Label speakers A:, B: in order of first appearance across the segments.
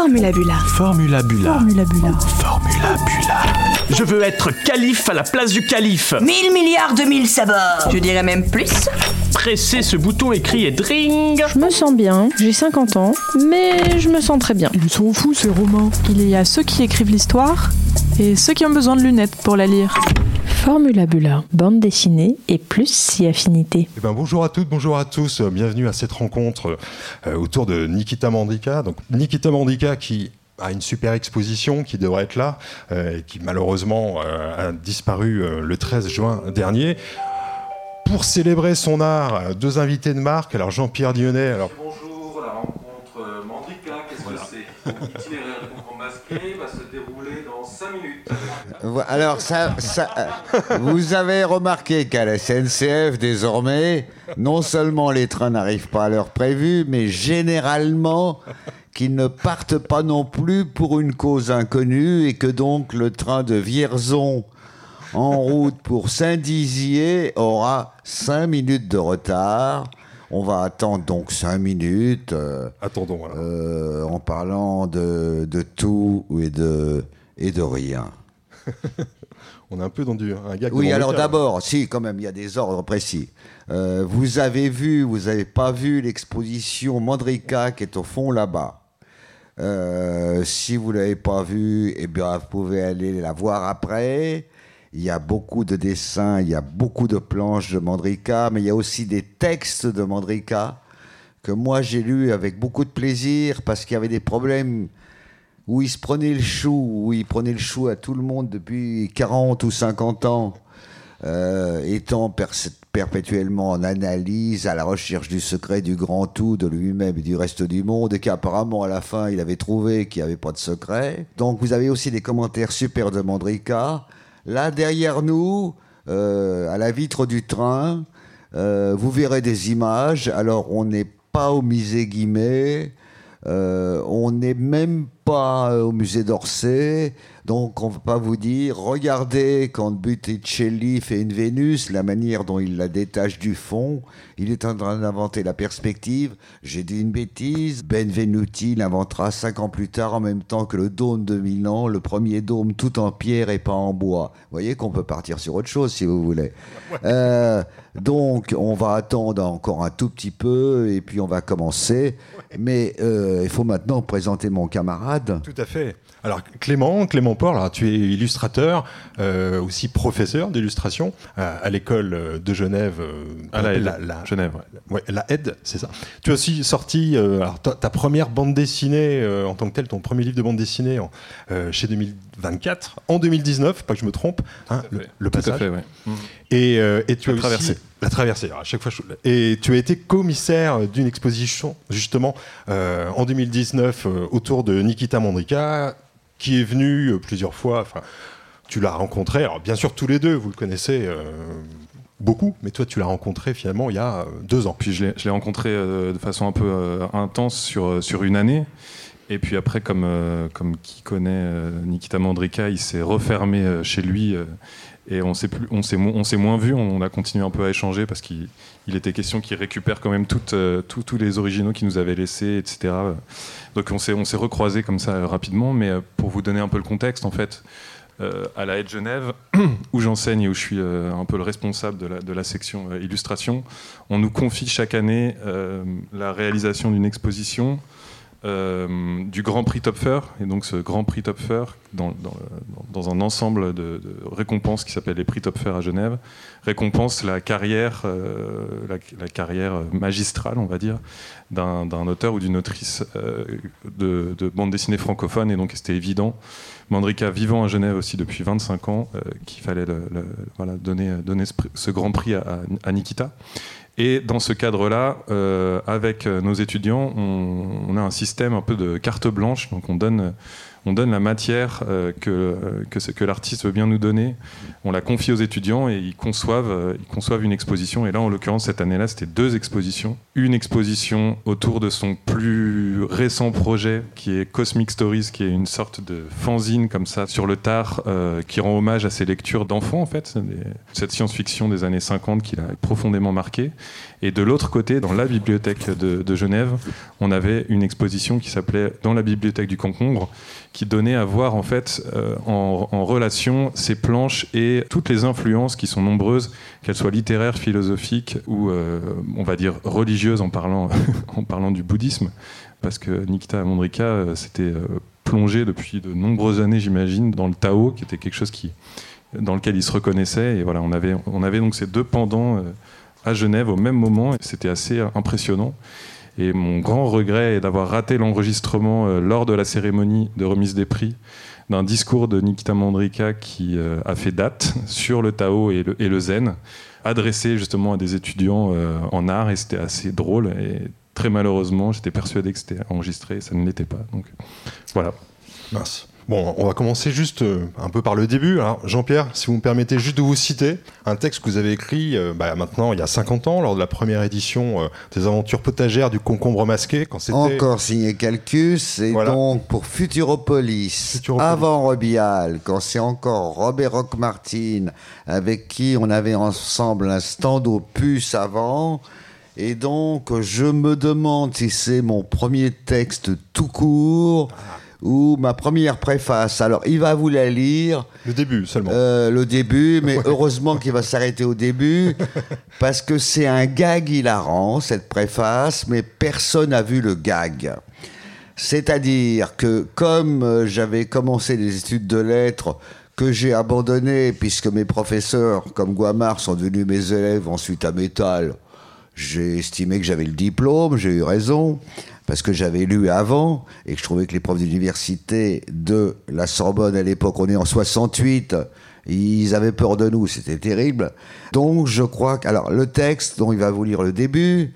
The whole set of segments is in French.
A: Formula Bula.
B: Formula Bula.
C: Formula Bula.
B: Formula Bula. Je veux être calife à la place du calife.
D: Mille milliards de mille sabords Je dirais même plus
B: Pressez ce bouton écrit et dring
C: Je me sens bien, j'ai 50 ans, mais je me sens très bien.
E: Ils sont fous ces romans.
C: Il y a ceux qui écrivent l'histoire et ceux qui ont besoin de lunettes pour la lire. Formula Bula, bande dessinée et plus si affinité.
F: Eh ben, bonjour à toutes, bonjour à tous, bienvenue à cette rencontre euh, autour de Nikita Mandika. Donc Nikita Mandika qui a une super exposition qui devrait être là, euh, et qui malheureusement euh, a disparu euh, le 13 juin dernier. Pour célébrer son art, deux invités de marque. Alors Jean-Pierre Dionnet, alors
G: Bonjour, la rencontre Mandrika, qu'est-ce que c'est?
H: Alors, ça, ça, euh, vous avez remarqué qu'à la SNCF, désormais, non seulement les trains n'arrivent pas à l'heure prévue, mais généralement qu'ils ne partent pas non plus pour une cause inconnue et que donc le train de Vierzon en route pour Saint-Dizier aura 5 minutes de retard. On va attendre donc 5 minutes. euh,
F: attendons. voilà.
H: euh, en parlant de, de tout et de, et de rien.
F: On est un peu dans du, un gag de
H: Oui, alors d'abord, si, quand même, il y a des ordres précis. Euh, vous avez vu, vous n'avez pas vu l'exposition Mandrika qui est au fond là-bas. Euh, si vous ne l'avez pas vue, eh bien, vous pouvez aller la voir après. Il y a beaucoup de dessins, il y a beaucoup de planches de Mandrika, mais il y a aussi des textes de Mandrika que moi j'ai lus avec beaucoup de plaisir parce qu'il y avait des problèmes où il se prenait le chou, où il prenait le chou à tout le monde depuis 40 ou 50 ans, euh, étant perpétuellement en analyse, à la recherche du secret du grand tout, de lui-même et du reste du monde, et qu'apparemment à la fin il avait trouvé qu'il n'y avait pas de secret. Donc vous avez aussi des commentaires super de Mandrika. Là derrière nous, euh, à la vitre du train, euh, vous verrez des images. Alors on n'est pas au musée Guimet. Euh, on n'est même pas euh, au musée d'Orsay, donc on ne va pas vous dire, regardez quand Botticelli fait une Vénus, la manière dont il la détache du fond, il est en train d'inventer la perspective. J'ai dit une bêtise, Benvenuti l'inventera cinq ans plus tard en même temps que le dôme de Milan, le premier dôme tout en pierre et pas en bois. Vous voyez qu'on peut partir sur autre chose si vous voulez. Euh, donc on va attendre encore un tout petit peu et puis on va commencer. Mais euh, il faut maintenant présenter mon camarade.
F: Tout à fait. Alors Clément, Clément Port, alors, tu es illustrateur, euh, aussi professeur d'illustration euh, à l'école euh, de Genève. euh,
G: À la Genève, ouais.
F: la aide, c'est ça. Tu as aussi sorti alors, ta, ta première bande dessinée en tant que telle, ton premier livre de bande dessinée en, chez 2024, en 2019, pas que je me trompe, hein, le, le
G: Tout à
F: passage.
G: fait, ouais. Mm.
F: Et, et tu as aussi-
G: traversée.
F: la traversée. alors, à chaque fois, je- et tu as été commissaire d'une exposition justement en 2019 euh, autour de Nikita Mandrika, qui est venu euh, plusieurs fois. Enfin, tu l'as rencontré. Alors bien sûr, tous les deux, vous le connaissez euh, beaucoup, mais toi, tu l'as rencontré finalement il y a euh, deux ans.
G: Puis je l'ai rencontré de façon un peu intense sur, sur une année. Et puis après, comme, comme qui connaît Nikita Mandrika, il s'est refermé chez lui. et on s'est moins vu. On a continué un peu à échanger parce qu'il il était question qu'il récupère quand même toutes, tous les originaux qu'il nous avait laissés, etc. Donc on s'est, on comme ça euh, rapidement. Mais euh, pour vous donner un peu le contexte, en fait, euh, à la Haie Genève, où j'enseigne et où je suis un peu le responsable de la, section illustration, on nous confie chaque année la réalisation d'une exposition euh, du Grand Prix Topfer. Et donc ce Grand Prix Topfer, dans, un ensemble de, récompenses qui s'appelle les Prix Topfer à Genève, récompense la carrière, euh, la, carrière magistrale, on va dire, d'un auteur ou d'une autrice euh, de, de bande dessinée francophone. Et donc c'était évident, Mandrika vivant à Genève aussi depuis 25 ans, qu'il fallait voilà, donner, donner ce, grand prix à Nikita. Et dans ce cadre-là, euh, avec euh, nos étudiants, on, on a un système un peu de carte blanche. Donc on donne, on donne la matière euh, que, que, que l'artiste veut bien nous donner, on la confie aux étudiants et ils conçoivent, euh, ils conçoivent une exposition. Et là, en l'occurrence, cette année-là, c'était deux expositions. Une exposition autour de son plus récent projet, qui est Cosmic Stories, qui est une sorte de fanzine comme ça sur le tard, euh, qui rend hommage à ses lectures d'enfants, en fait, cette science-fiction des années 50 qui l'a profondément marqué. Et de l'autre côté, dans la bibliothèque de, Genève, on avait une exposition qui s'appelait Dans la bibliothèque du concombre, qui donnait à voir en fait euh, en, relation ces planches et toutes les influences qui sont nombreuses, qu'elles soient littéraires, philosophiques ou euh, on va dire religieuses en parlant, en parlant du bouddhisme, parce que Nikita Mondrika euh, s'était plongé depuis de nombreuses années, j'imagine, dans le Tao, qui était quelque chose qui, dans lequel il se reconnaissait. Et voilà, on avait, on avait donc ces deux pendants à Genève au même moment. C'était assez impressionnant. Et mon grand regret est d'avoir raté l'enregistrement euh, lors de la cérémonie de remise des prix d'un discours de Nikita Mandrika qui euh, a fait date sur le Tao et le, Zen, adressé justement à des étudiants euh, en art. Et c'était assez drôle. Et très malheureusement, j'étais persuadé que c'était enregistré et ça ne l'était pas. Donc voilà.
F: Mince. Bon, on va commencer juste euh, un peu par le début. Alors, Jean-Pierre, si vous me permettez juste de vous citer un texte que vous avez écrit euh, bah, maintenant il y a 50 ans, lors de la première édition euh, des aventures potagères du concombre masqué. Quand c'était...
H: Encore signé Calcus, et
F: Voilà.
H: donc pour Futuropolis,
F: Futuropolis.
H: avant Robial, quand c'est encore Robert Rock Martin, avec qui on avait ensemble un stand aux puces avant. Et donc, je me demande si c'est mon premier texte tout court ou ma première préface. Alors, il va vous la lire.
F: Le début seulement.
H: Euh, le début, mais heureusement qu'il va s'arrêter au début, parce que c'est un gag hilarant, cette préface, mais personne n'a vu le gag. C'est-à-dire que comme euh, j'avais commencé des études de lettres, que j'ai abandonné, puisque mes professeurs, comme Guamard, sont devenus mes élèves ensuite à Métal, j'ai estimé que j'avais le diplôme, j'ai eu raison, parce que j'avais lu avant, et que je trouvais que les profs d'université de la Sorbonne à l'époque, on est en 68, ils avaient peur de nous, c'était terrible. Donc je crois que... Alors le texte dont il va vous lire le début,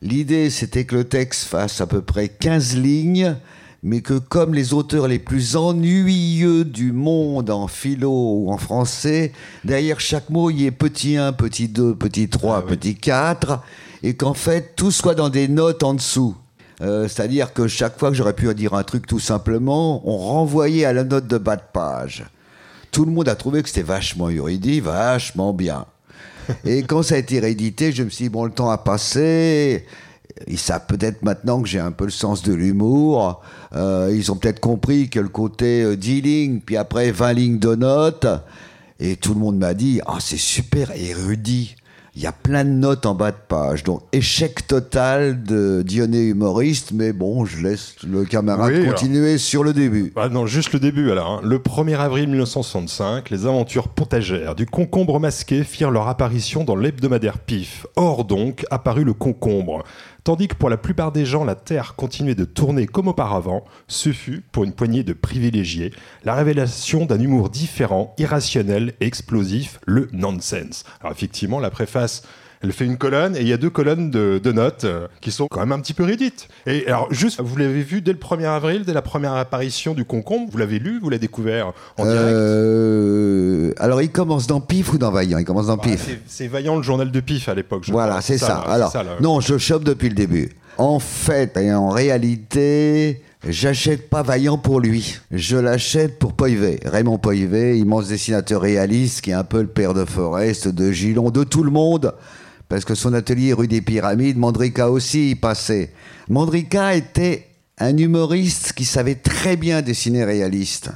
H: l'idée c'était que le texte fasse à peu près 15 lignes, mais que comme les auteurs les plus ennuyeux du monde en philo ou en français, derrière chaque mot, il y ait petit 1, petit 2, petit 3, petit 4, et qu'en fait, tout soit dans des notes en dessous. Euh, C'est-à-dire que chaque fois que j'aurais pu dire un truc tout simplement, on renvoyait à la note de bas de page. Tout le monde a trouvé que c'était vachement érudit, vachement bien. Et quand ça a été réédité, je me suis dit, bon, le temps a passé. Ils savent peut-être maintenant que j'ai un peu le sens de l'humour. Euh, ils ont peut-être compris que le côté euh, 10 lignes, puis après 20 lignes de notes. Et tout le monde m'a dit, ah, c'est super érudit. Il y a plein de notes en bas de page. Donc, échec total de Dionnet humoriste, mais bon, je laisse le camarade
F: Oui, alors.
H: continuer sur le début.
F: Ah non, juste le début alors. hein. Le 1er avril 1965, les aventures potagères du concombre masqué firent leur apparition dans l'hebdomadaire PIF. Or donc apparut le concombre. Tandis que pour la plupart des gens, la Terre continuait de tourner comme auparavant, ce fut, pour une poignée de privilégiés, la révélation d'un humour différent, irrationnel et explosif, le nonsense. Alors effectivement, la préface elle fait une colonne et il y a deux colonnes de, de notes euh, qui sont quand même un petit peu ridites. Et alors, juste, vous l'avez vu dès le 1er avril, dès la première apparition du concombre, vous l'avez lu, vous l'avez découvert en direct
H: Euh, alors, il commence dans Pif ou dans Vaillant? Il commence dans
F: Ah,
H: Pif.
F: c'est- Vaillant le journal de Pif à l'époque.
H: Voilà, c'est ça. Alors,
F: ça,
H: non, je chope depuis le début. En fait et en réalité, j'achète pas Vaillant pour lui. Je l'achète pour Poivet. Raymond Poivet, immense dessinateur réaliste, qui est un peu le père de Forest, de Gillon, de tout le monde. Parce que son atelier rue des Pyramides, Mandrika aussi y passait. Mandrika était un humoriste qui savait très bien dessiner réaliste.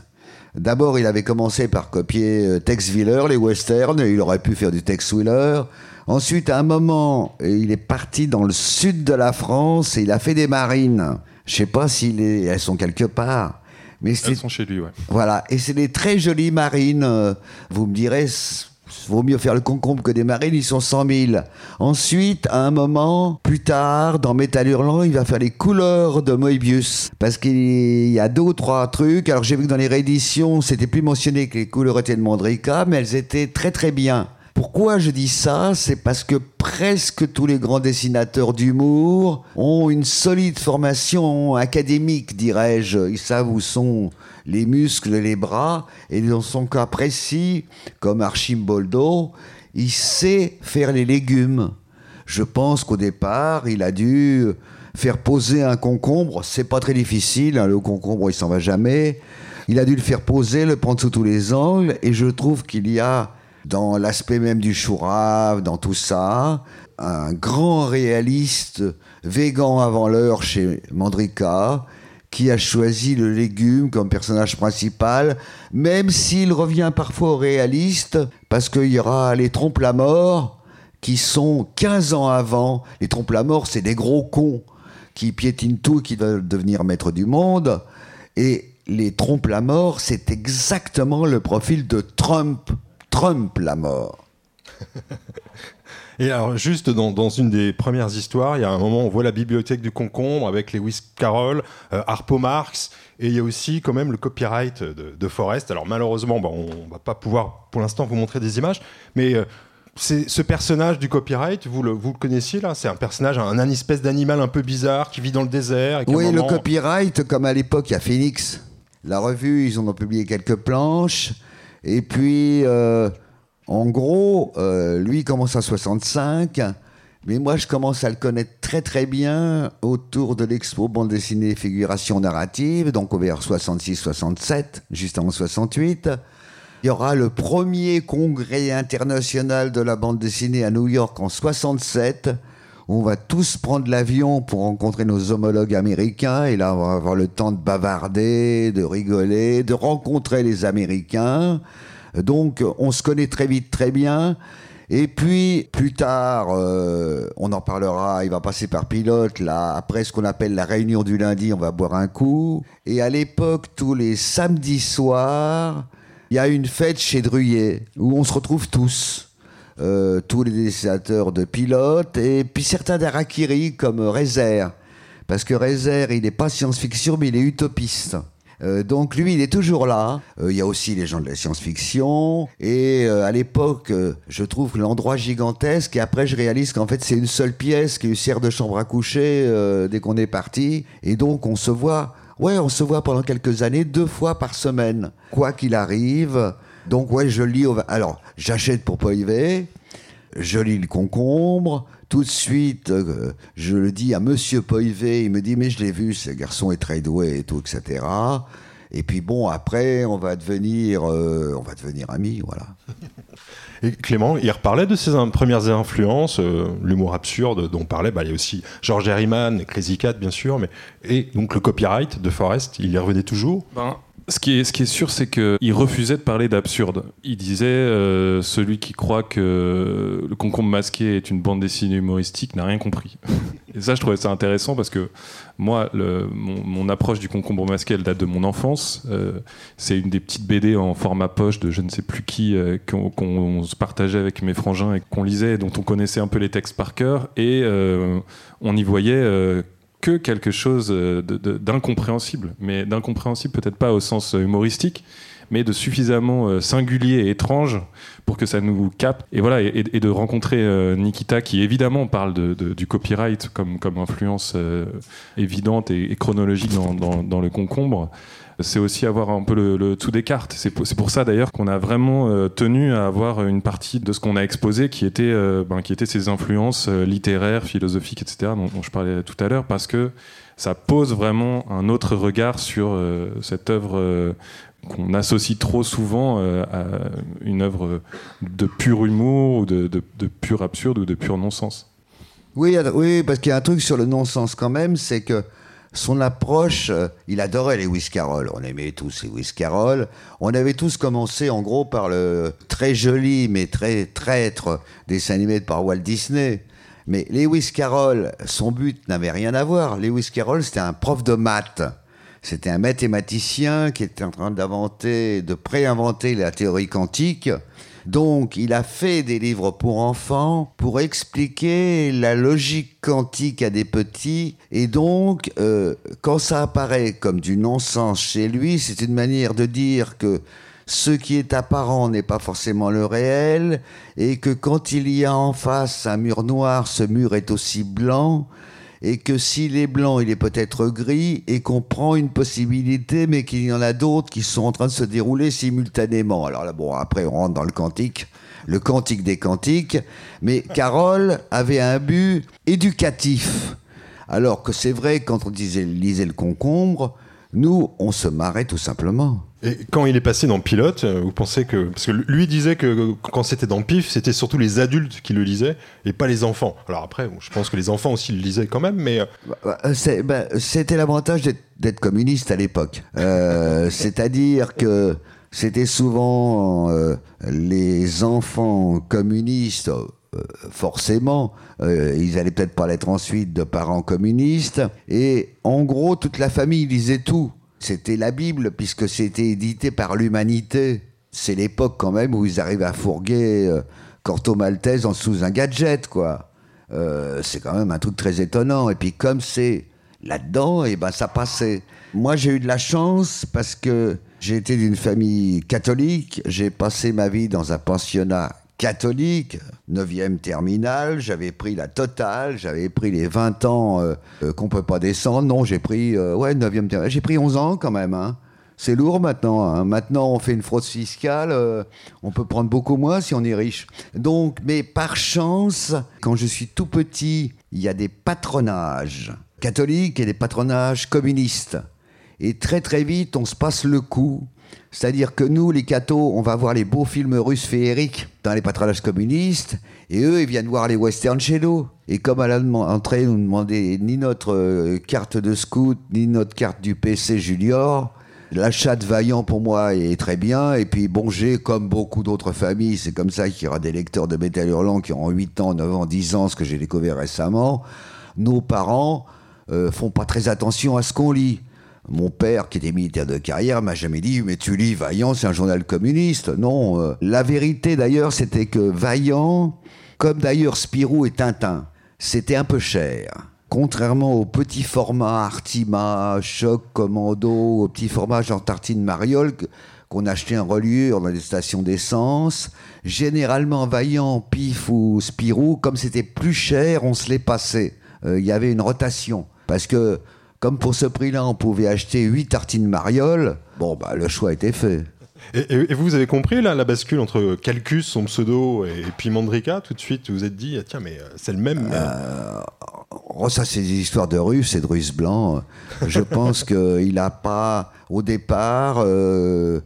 H: D'abord, il avait commencé par copier euh, Tex Willer, les westerns, et il aurait pu faire du Tex Willer. Ensuite, à un moment, euh, il est parti dans le sud de la France et il a fait des marines. Je sais pas est, elles sont quelque part. Mais
G: Elles sont chez lui, ouais.
H: voilà, et c'est des très jolies marines. euh, Vous me direz, vaut mieux faire le concombre que des marines, ils sont 100 000. Ensuite, à un moment, plus tard, dans Métal Hurlant, il va faire les couleurs de Moebius. Parce qu'il y a deux ou trois trucs. Alors j'ai vu que dans les rééditions, c'était plus mentionné que les couleurs étaient de Mandrika, mais elles étaient très très bien. Pourquoi je dis ça C'est parce que presque tous les grands dessinateurs d'humour ont une solide formation académique, dirais-je. Ils savent où sont les muscles les bras, et dans son cas précis, comme Archimboldo, il sait faire les légumes. Je pense qu'au départ, il a dû faire poser un concombre. C'est pas très difficile, hein, le concombre, il s'en va jamais. Il a dû le faire poser, le prendre sous tous les angles, et je trouve qu'il y a dans l'aspect même du chourave, dans tout ça. Un grand réaliste, végan avant l'heure chez Mandrika, qui a choisi le légume comme personnage principal, même s'il revient parfois au réaliste, parce qu'il y aura les trompes-la-mort, qui sont 15 ans avant. Les trompes-la-mort, c'est des gros cons qui piétinent tout, qui veulent devenir maître du monde. Et les trompes-la-mort, c'est exactement le profil de Trump Trump la mort.
F: Et alors, juste dans, une des premières histoires, il y a un moment où on voit la bibliothèque du concombre avec Lewis Carroll, euh, Harpo Marx, et il y a aussi quand même le copyright de, Forrest. Alors malheureusement, bah, on va pas pouvoir pour l'instant vous montrer des images, mais euh, c'est ce personnage du copyright, vous le, vous le connaissiez là? C'est un personnage, un, un espèce d'animal un peu bizarre qui vit dans le désert.
H: oui, le copyright, comme à l'époque, il y a Phoenix. La revue, ils en ont publié quelques planches. Et puis, euh, en gros, euh, lui commence à 65, mais moi je commence à le connaître très très bien autour de l'expo bande dessinée figuration narrative, donc au vers 66-67, juste avant 68. Il y aura le premier congrès international de la bande dessinée à New York en 67. On va tous prendre l'avion pour rencontrer nos homologues américains et là on va avoir le temps de bavarder, de rigoler, de rencontrer les Américains. Donc on se connaît très vite, très bien. Et puis, plus tard, euh, on en parlera, il va passer par pilote, là, après ce qu'on appelle la réunion du lundi, on va boire un coup. Et à l'époque, tous les samedis soirs, il y a une fête chez Druyet, où on se retrouve tous. Euh, tous les dessinateurs de pilote, et puis certains d'Arakiri, comme Rezer. Parce que Rezer, il n'est pas science-fiction, mais il est utopiste. Euh, donc lui, il est toujours là. Euh, il y a aussi les gens de la science-fiction. Et euh, à l'époque, je trouve l'endroit gigantesque. Et après, je réalise qu'en fait, c'est une seule pièce qui sert de chambre à coucher dès qu'on est parti. Et donc, on se voit. Ouais, on se voit pendant quelques années deux fois par semaine, quoi qu'il arrive. Donc ouais, je lis. Alors, j'achète pour Poivet, je lis le concombre, tout de suite, euh, je le dis à Monsieur Poivet, il me dit mais je l'ai vu, ce garçon est très doué et tout, etc. Et puis bon, après, on va devenir, euh, on va devenir amis, voilà.
F: Et Clément, il reparlait de ses premières influences, euh, l'humour absurde dont on parlait. Bah, il y a aussi George Herriman, Crazy Cat, bien sûr, mais et donc le copyright de Forrest, il y revenait toujours?
G: Ben, ce qui est, sûr, c'est qu'il refusait de parler d'absurde. Il disait euh, celui qui croit que le concombre masqué est une bande dessinée humoristique n'a rien compris. Et ça, je trouvais ça intéressant parce que moi, mon, approche du concombre masqué, elle date de mon enfance. Euh, c'est une des petites BD en format poche de je ne sais plus qui euh, qu'on se partageait avec mes frangins et qu'on lisait, dont on connaissait un peu les textes par cœur. Et on y voyait que quelque chose d'incompréhensible, mais d'incompréhensible peut-être pas au sens humoristique, mais de suffisamment euh, singulier et étrange pour que ça nous capte. Et voilà, et, de rencontrer euh, Nikita qui évidemment parle du copyright comme, comme influence euh, évidente et, chronologique dans, le concombre c'est aussi avoir un peu le, tout des cartes. C'est pour, ça d'ailleurs qu'on a vraiment tenu à avoir une partie de ce qu'on a exposé qui était, ben, qui était ses influences littéraires, philosophiques, etc., dont, je parlais tout à l'heure, parce que ça pose vraiment un autre regard sur cette œuvre qu'on associe trop souvent euh, à une œuvre de pur humour ou de, pur absurde ou de pur non-sens.
H: Oui, oui, parce qu'il y a un truc sur le non-sens quand même, c'est que son approche, euh, il adorait les Lewis Carroll. On aimait tous les Lewis Carroll. On avait tous commencé en gros par le très joli mais très traître dessin animé par Walt Disney. Mais Lewis Carroll, son but n'avait rien à voir. Lewis Carroll, c'était un prof de maths. C'était un mathématicien qui était en train d'inventer, de préinventer la théorie quantique. Donc, il a fait des livres pour enfants pour expliquer la logique quantique à des petits. Et donc, euh, quand ça apparaît comme du non-sens chez lui, c'est une manière de dire que ce qui est apparent n'est pas forcément le réel, et que quand il y a en face un mur noir, ce mur est aussi blanc, et que s'il est blanc, il est peut-être gris, et qu'on prend une possibilité, mais qu'il y en a d'autres qui sont en train de se dérouler simultanément. Alors là, bon, après, on rentre dans le quantique, le quantique des quantiques, mais Carole avait un but éducatif. Alors que c'est vrai, quand on disait lisez le concombre, nous, on se marrait tout simplement.
F: Et quand il est passé dans Pilote, euh, vous pensez que. Parce que lui disait que quand c'était dans Pif, c'était surtout les adultes qui le lisaient et pas les enfants. Alors après, je pense que les enfants aussi le lisaient quand même, mais. Euh,
H: bah, bah, euh, bah, c'était l'avantage d'être communiste à l'époque. C'est-à-dire que c'était souvent les enfants communistes forcément, ils allaient peut-être pas l'être ensuite de parents communistes. Et en gros, toute la famille lisait tout. C'était la Bible, puisque c'était édité par l'humanité. C'est l'époque quand même où ils arrivent à fourguer euh, Corto Maltese en sous un gadget, quoi. Euh, c'est quand même un truc très étonnant. Et puis comme c'est là-dedans, et eh ben ça passait. Moi j'ai eu de la chance parce que j'ai été d'une famille catholique. J'ai passé ma vie dans un pensionnat catholique, 9e terminale, j'avais pris la totale, j'avais pris les 20 ans euh, euh, qu'on peut pas descendre. Non, j'ai pris euh, ouais, 9e terminale, j'ai pris 11 ans quand même hein. C'est lourd maintenant. Hein. Maintenant, on fait une fraude fiscale. on peut prendre beaucoup moins si on est riche. Donc, mais par chance, quand je suis tout petit, il y a des patronages catholiques et des patronages communistes. Et très très vite, on se passe le coup c'est-à-dire que nous, les cathos, on va voir les beaux films russes féeriques dans les patronages communistes, et eux, ils viennent voir les westerns chez nous. Et comme à l'entrée, nous demandaient ni notre euh, carte de scout, ni notre carte du PC Junior, l'achat de Vaillant pour moi est très bien. Et puis bon, j'ai comme beaucoup d'autres familles, c'est comme ça qu'il y aura des lecteurs de Métal Hurlant qui auront 8 ans, 9 ans, 10 ans, ce que j'ai découvert récemment. Nos parents euh, font pas très attention à ce qu'on lit. Mon père, qui était militaire de carrière, m'a jamais dit Mais tu lis Vaillant, c'est un journal communiste. Non. Euh, la vérité, d'ailleurs, c'était que Vaillant, comme d'ailleurs Spirou et Tintin, c'était un peu cher. Contrairement au petit format Artima, Choc, Commando, au petit format Jean Tartine Mariol, qu'on achetait en reliure dans les stations d'essence, généralement Vaillant, Pif ou Spirou, comme c'était plus cher, on se les passait. Euh, il y avait une rotation. Parce que comme pour ce prix-là, on pouvait acheter 8 tartines Mariol, bon, bah, le choix était fait.
F: Et, vous avez compris là, la bascule entre Calcus, son pseudo, et, puis Mandrika Tout de suite, vous vous êtes dit, ah, tiens, mais euh, c'est le même.
H: Euh, oh, ça, c'est des histoires de Russes et de Russes blancs. Je pense qu'il n'a pas, au départ, euh,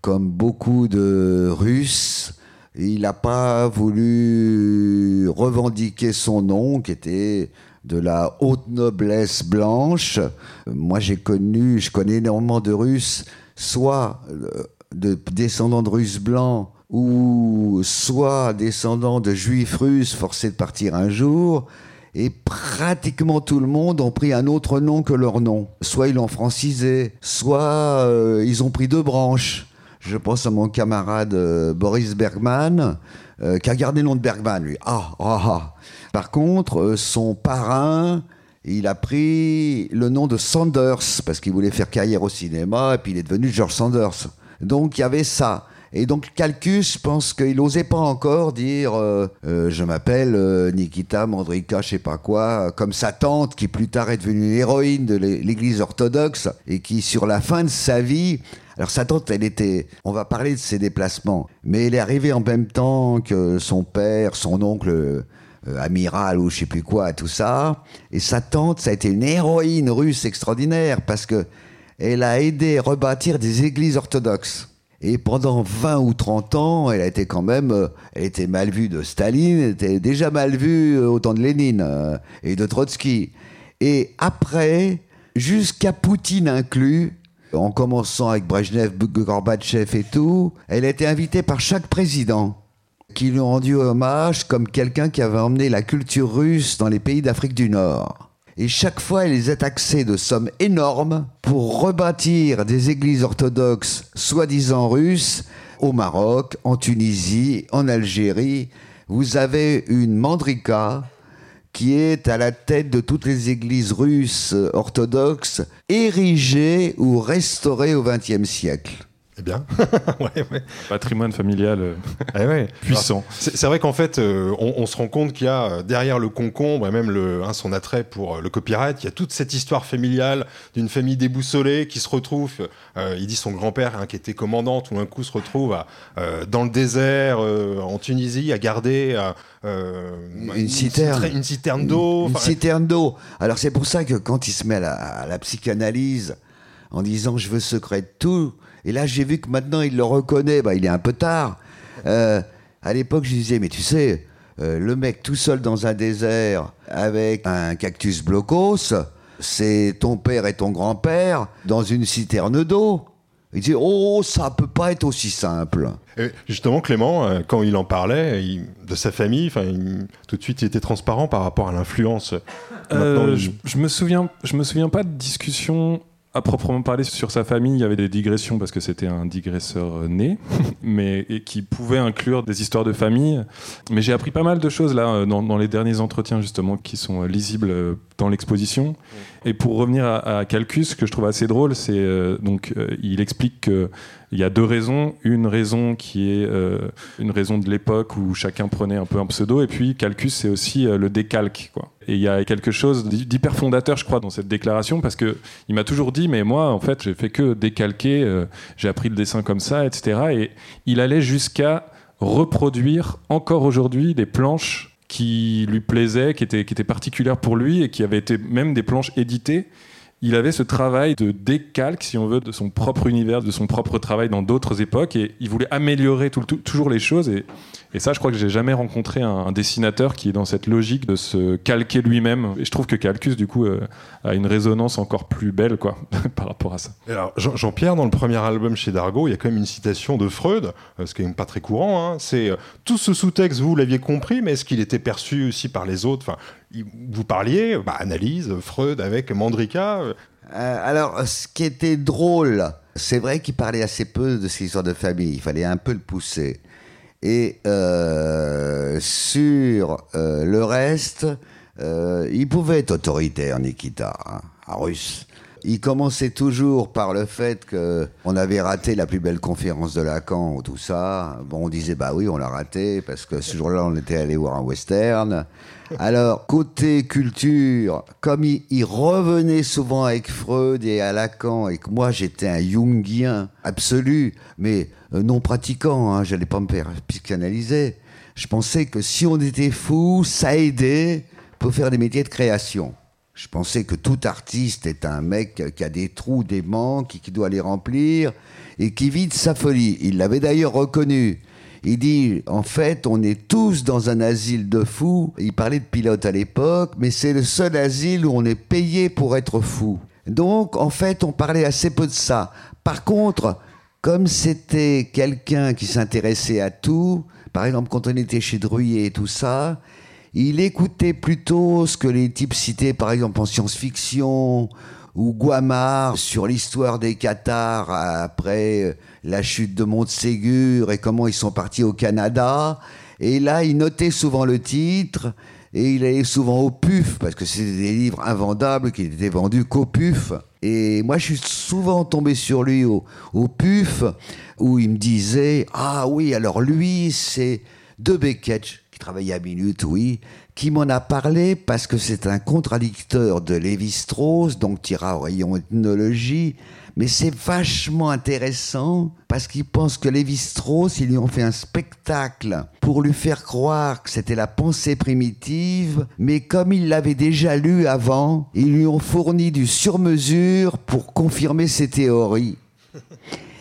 H: comme beaucoup de Russes, il n'a pas voulu revendiquer son nom, qui était de la haute noblesse blanche. Moi, j'ai connu, je connais énormément de Russes, soit euh, de descendants de Russes blancs ou soit descendants de Juifs russes forcés de partir un jour. Et pratiquement tout le monde ont pris un autre nom que leur nom. Soit ils l'ont francisé, soit euh, ils ont pris deux branches. Je pense à mon camarade euh, Boris Bergman, qui a gardé le nom de Bergman, lui. Ah, ah, ah. Par contre, euh, son parrain, il a pris le nom de Sanders parce qu'il voulait faire carrière au cinéma et puis il est devenu George Sanders. Donc il y avait ça. Et donc Calcus, pense qu'il n'osait pas encore dire euh, euh, je m'appelle Nikita Mandrika, je sais pas quoi, comme sa tante qui plus tard est devenue héroïne de l'Église orthodoxe et qui sur la fin de sa vie alors sa tante, elle était, on va parler de ses déplacements, mais elle est arrivée en même temps que son père, son oncle euh, amiral ou je sais plus quoi, tout ça. Et sa tante, ça a été une héroïne russe extraordinaire parce que elle a aidé à rebâtir des églises orthodoxes. Et pendant 20 ou 30 ans, elle a été quand même, euh, elle était mal vue de Staline, elle était déjà mal vue euh, au temps de Lénine et de Trotsky. Et après, jusqu'à Poutine inclus, en commençant avec Brezhnev, Gorbatchev et tout, elle a été invitée par chaque président qui lui ont rendu hommage comme quelqu'un qui avait emmené la culture russe dans les pays d'Afrique du Nord. Et chaque fois, elle les a taxés de sommes énormes pour rebâtir des églises orthodoxes soi-disant russes au Maroc, en Tunisie, en Algérie. Vous avez une mandrika qui est à la tête de toutes les églises russes orthodoxes érigées ou restaurées au XXe siècle.
F: Eh bien,
G: ouais, ouais. patrimoine familial euh,
F: eh ouais.
G: puissant.
F: C'est vrai qu'en fait, euh, on, on, se rend compte qu'il y a euh, derrière le concombre et même le, hein, son attrait pour le copyright, il y a toute cette histoire familiale d'une famille déboussolée qui se retrouve. Euh, il dit son grand-père hein, qui était commandant, tout d'un coup se retrouve à, dans le désert en Tunisie à garder
H: une, une, citerne,
F: une citerne d'eau.
H: Une, une citerne d'eau. Alors c'est pour ça que quand il se met à la, à la psychanalyse en disant je veux secret de tout et là, j'ai vu que maintenant, il le reconnaît. Bah, il est un peu tard. Euh, à l'époque, je disais, mais tu sais, euh, le mec tout seul dans un désert avec un cactus blocos, c'est ton père et ton grand-père dans une citerne d'eau. Il dit Oh, ça peut pas être aussi simple.
F: Et justement, Clément, euh, quand il en parlait de sa famille, tout de suite, il était transparent par rapport à l'influence.
G: Euh, je, je, me souviens, je me souviens pas de discussion à proprement parler sur sa famille, il y avait des digressions parce que c'était un digresseur euh, né, mais et qui pouvait inclure des histoires de famille. Mais j'ai appris pas mal de choses là euh, dans, les derniers entretiens justement qui sont euh, lisibles dans l'exposition. Et pour revenir à, à, Calcus, ce que je trouve assez drôle, c'est donc il explique que il y a deux raisons. Une raison qui est une raison de l'époque où chacun prenait un peu un pseudo, et puis Calcus, c'est aussi le décalque. Et il y a quelque chose d'hyper fondateur, je crois, dans cette déclaration, parce que il m'a toujours dit, mais moi, en fait, j'ai fait que décalquer, euh, j'ai appris le dessin comme ça, etc. Et il allait jusqu'à reproduire encore aujourd'hui des planches qui lui plaisaient, qui étaient, qui étaient particulières pour lui et qui avaient été même des planches éditées il avait ce travail de décalque, si on veut, de son propre univers, de son propre travail dans d'autres époques, et il voulait améliorer toujours les choses. Et, ça, je crois que j'ai jamais rencontré un, dessinateur qui est dans cette logique de se calquer lui-même. Et je trouve que Calcus, du coup, euh, a une résonance encore plus belle, quoi, par rapport à ça.
F: alors, Jean-Pierre, dans le premier album chez Dargo, il y a quand même une citation de Freud, euh, ce qui n'est pas très courant. Hein. c'est euh, tout ce sous-texte, vous l'aviez compris, mais est-ce qu'il était perçu aussi par les autres? Vous parliez, bah, analyse, Freud avec Mandrika. Euh.
H: Euh, alors, ce qui était drôle, c'est vrai qu'il parlait assez peu de ces histoires de famille. Il fallait un peu le pousser. Et euh, sur le reste, il pouvait être autoritaire, Nikita, hein, russe. Il commençait toujours par le fait qu'on avait raté la plus belle conférence de Lacan ou tout ça. Bon, on disait, bah oui, on l'a raté parce que ce jour-là, on était allé voir un western. Alors, côté culture, comme il, revenait souvent avec Freud et à Lacan, et que moi j'étais un Jungien absolu, mais euh, non pratiquant, hein, j'allais pas me faire psychanalyser. Je pensais que si on était fou, ça aidait pour faire des métiers de création. Je pensais que tout artiste est un mec qui a des trous, des manques, qui doit les remplir et qui vit de sa folie. Il l'avait d'ailleurs reconnu. Il dit, en fait, on est tous dans un asile de fous. Il parlait de pilote à l'époque, mais c'est le seul asile où on est payé pour être fou. Donc, en fait, on parlait assez peu de ça. Par contre, comme c'était quelqu'un qui s'intéressait à tout, par exemple, quand on était chez Druyer et tout ça, il écoutait plutôt ce que les types citaient, par exemple, en science-fiction, ou Guamard sur l'histoire des Qatars après euh, la chute de Montségur et comment ils sont partis au Canada. Et là, il notait souvent le titre et il allait souvent au PUF parce que c'était des livres invendables qui n'étaient vendus qu'au PUF. Et moi, je suis souvent tombé sur lui au, PUF où il me disait Ah oui, alors lui, c'est De Beckett qui travaillait à Minute, oui, qui m'en a parlé parce que c'est un contradicteur de Lévi-Strauss, donc tira rayon ethnologie, mais c'est vachement intéressant parce qu'il pense que Lévi-Strauss, ils lui ont fait un spectacle pour lui faire croire que c'était la pensée primitive, mais comme il l'avait déjà lu avant, ils lui ont fourni du sur-mesure pour confirmer ses théories.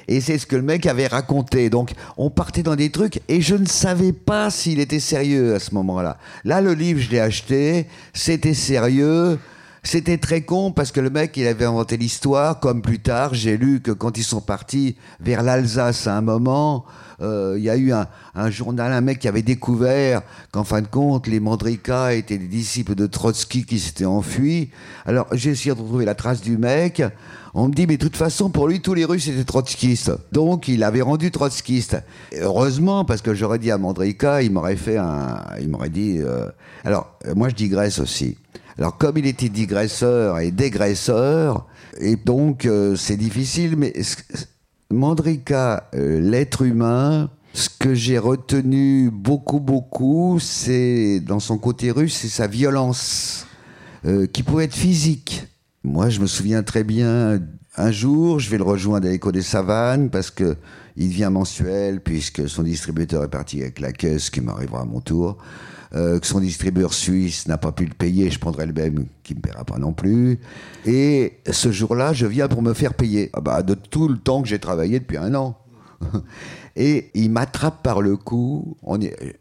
H: Et c'est ce que le mec avait raconté. Donc, on partait dans des trucs et je ne savais pas s'il était sérieux à ce moment-là. Là, le livre, je l'ai acheté, c'était sérieux. C'était très con parce que le mec, il avait inventé l'histoire, comme plus tard, j'ai lu que quand ils sont partis vers l'Alsace à un moment, euh, il y a eu un, un, journal, un mec qui avait découvert qu'en fin de compte, les Mandrika étaient des disciples de Trotsky qui s'étaient enfuis. Alors, j'ai essayé de retrouver la trace du mec. On me dit, mais de toute façon, pour lui, tous les Russes étaient trotskistes. Donc, il avait rendu trotskiste. heureusement, parce que j'aurais dit à Mandrika, il m'aurait fait un. Il m'aurait dit. Euh, alors, moi, je digresse aussi. Alors, comme il était digresseur et dégraisseur, et donc, euh, c'est difficile, mais Mandrika, euh, l'être humain, ce que j'ai retenu beaucoup, beaucoup, c'est dans son côté russe, c'est sa violence, euh, qui pouvait être physique. Moi, je me souviens très bien, un jour, je vais le rejoindre à l'écho des savanes parce que il vient mensuel, puisque son distributeur est parti avec la caisse, qui m'arrivera à mon tour. Euh, que son distributeur suisse n'a pas pu le payer, je prendrai le même qui ne me paiera pas non plus. Et ce jour-là, je viens pour me faire payer. Ah bah, de tout le temps que j'ai travaillé depuis un an. Et il m'attrape par le cou. Est,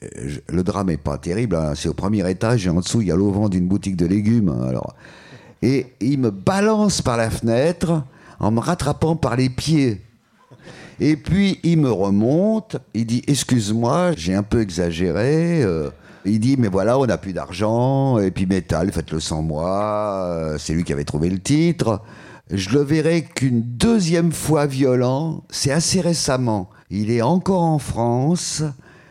H: le drame n'est pas terrible, hein. c'est au premier étage et en dessous, il y a l'auvent d'une boutique de légumes. Hein, alors. Et il me balance par la fenêtre en me rattrapant par les pieds. Et puis il me remonte, il dit Excuse-moi, j'ai un peu exagéré. Euh, il dit, mais voilà, on n'a plus d'argent, et puis métal, faites-le sans moi, euh, c'est lui qui avait trouvé le titre. Je le verrai qu'une deuxième fois violent, c'est assez récemment. Il est encore en France,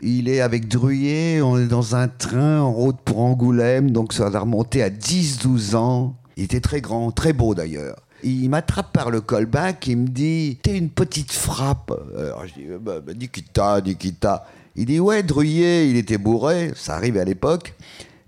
H: il est avec Druyer, on est dans un train en route pour Angoulême, donc ça va remonter à 10-12 ans. Il était très grand, très beau d'ailleurs. Il m'attrape par le callback, il me dit T'es une petite frappe. Alors je dis bah, bah, Nikita, Nikita. Il dit ouais, Druyer, il était bourré, ça arrive à l'époque.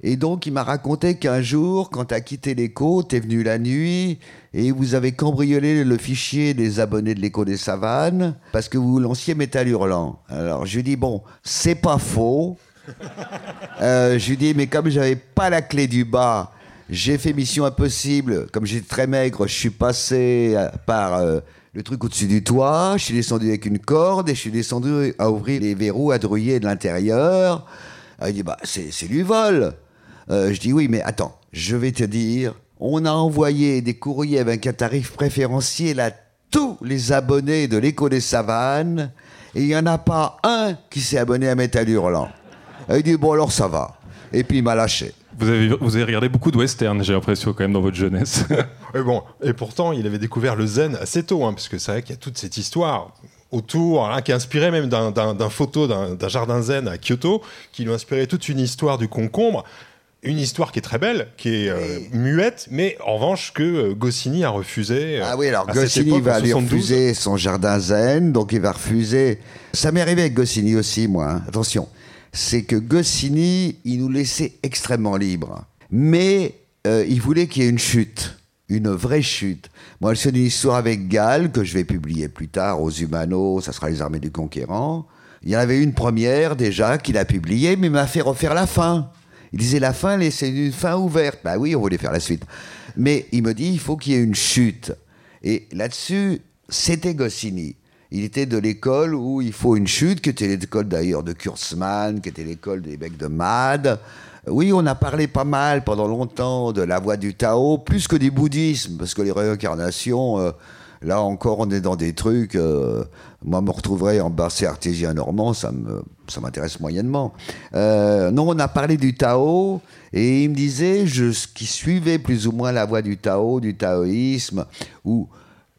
H: Et donc il m'a raconté qu'un jour, quand tu as quitté l'écho, tu es venu la nuit et vous avez cambriolé le fichier des abonnés de l'écho des savanes parce que vous lanciez Métal Hurlant. Alors je lui dis bon, c'est pas faux. Euh, je lui dis mais comme j'avais pas la clé du bas, j'ai fait Mission Impossible. Comme j'étais très maigre, je suis passé par euh, le truc au-dessus du toit, je suis descendu avec une corde et je suis descendu à ouvrir les verrous à drouiller de l'intérieur. Ah, il dit, bah, c'est du vol. Euh, je dis, oui, mais attends, je vais te dire, on a envoyé des courriers avec un tarif préférentiel à tous les abonnés de l'écho des savanes et il n'y en a pas un qui s'est abonné à Métal Hurlant. il dit, bon, alors ça va. Et puis il m'a lâché.
G: Vous avez, vous avez regardé beaucoup de western, j'ai l'impression, quand même, dans votre jeunesse.
F: et, bon, et pourtant, il avait découvert le zen assez tôt, hein, parce que c'est vrai qu'il y a toute cette histoire autour, hein, qui est inspirée même d'un photo d'un jardin zen à Kyoto, qui lui a inspiré toute une histoire du concombre. Une histoire qui est très belle, qui est euh, muette, mais en revanche que euh, Goscinny a refusé.
H: Euh, ah oui, alors Goscinny va lui refuser son jardin zen, donc il va refuser. Ça m'est arrivé avec Goscinny aussi, moi. Hein. Attention, c'est que Goscinny, il nous laissait extrêmement libres. Mais euh, il voulait qu'il y ait une chute, une vraie chute. Moi, c'est une histoire avec Gall que je vais publier plus tard aux Humanos, ça sera les armées du conquérant. Il y en avait une première déjà qu'il a publiée, mais il m'a fait refaire la fin. Il disait la fin, c'est une fin ouverte. Bah oui, on voulait faire la suite. Mais il me dit, il faut qu'il y ait une chute. Et là-dessus, c'était Goscinny. Il était de l'école où il faut une chute, qui était l'école d'ailleurs de Kurzmann, qui était l'école des mecs de Mad. Oui, on a parlé pas mal pendant longtemps de la voie du Tao, plus que du bouddhisme, parce que les réincarnations, euh, là encore, on est dans des trucs. Euh, moi, me retrouverais en bassin artésien normand, ça ça m'intéresse moyennement. Euh, non, on a parlé du Tao, et il me disait, je, qui suivait plus ou moins la voie du Tao, du taoïsme, où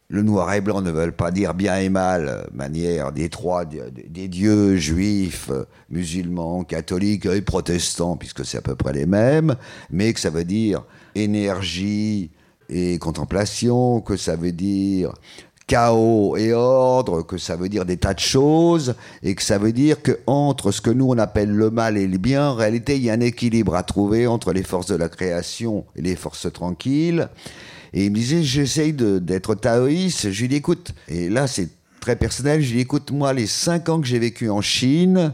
H: le noir et blanc ne veulent pas dire bien et mal, euh, manière des trois, des, dieux juifs, euh, musulmans, catholiques et protestants, puisque c'est à peu près les mêmes, mais que ça veut dire énergie et contemplation, que ça veut dire chaos et ordre, que ça veut dire des tas de choses, et que ça veut dire que entre ce que nous on appelle le mal et le bien, en réalité, il y a un équilibre à trouver entre les forces de la création et les forces tranquilles. Et il me disait, j'essaye d'être taoïste. Je lui écoute, et là c'est très personnel, je lui écoute, moi, les cinq ans que j'ai vécu en Chine,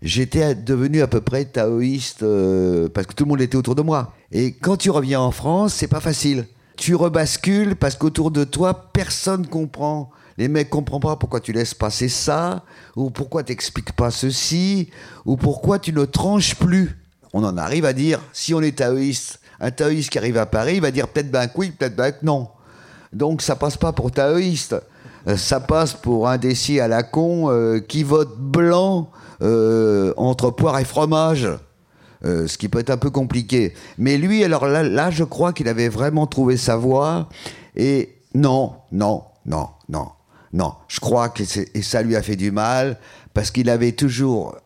H: j'étais devenu à peu près taoïste euh, parce que tout le monde était autour de moi. Et quand tu reviens en France, c'est pas facile. Tu rebascules parce qu'autour de toi, personne comprend. Les mecs comprennent pas pourquoi tu laisses passer ça, ou pourquoi tu n'expliques pas ceci, ou pourquoi tu ne tranches plus. On en arrive à dire, si on est taoïste, un taoïste qui arrive à Paris, il va dire peut-être ben oui, peut-être ben non. Donc ça passe pas pour taoïste. Euh, ça passe pour un décis à la con euh, qui vote blanc euh, entre poire et fromage. ce qui peut être un peu compliqué. Mais lui, alors là, là je crois qu'il avait vraiment trouvé sa voie. Et non, non, non, non, non. Je crois que et ça lui a fait du mal parce qu'il avait toujours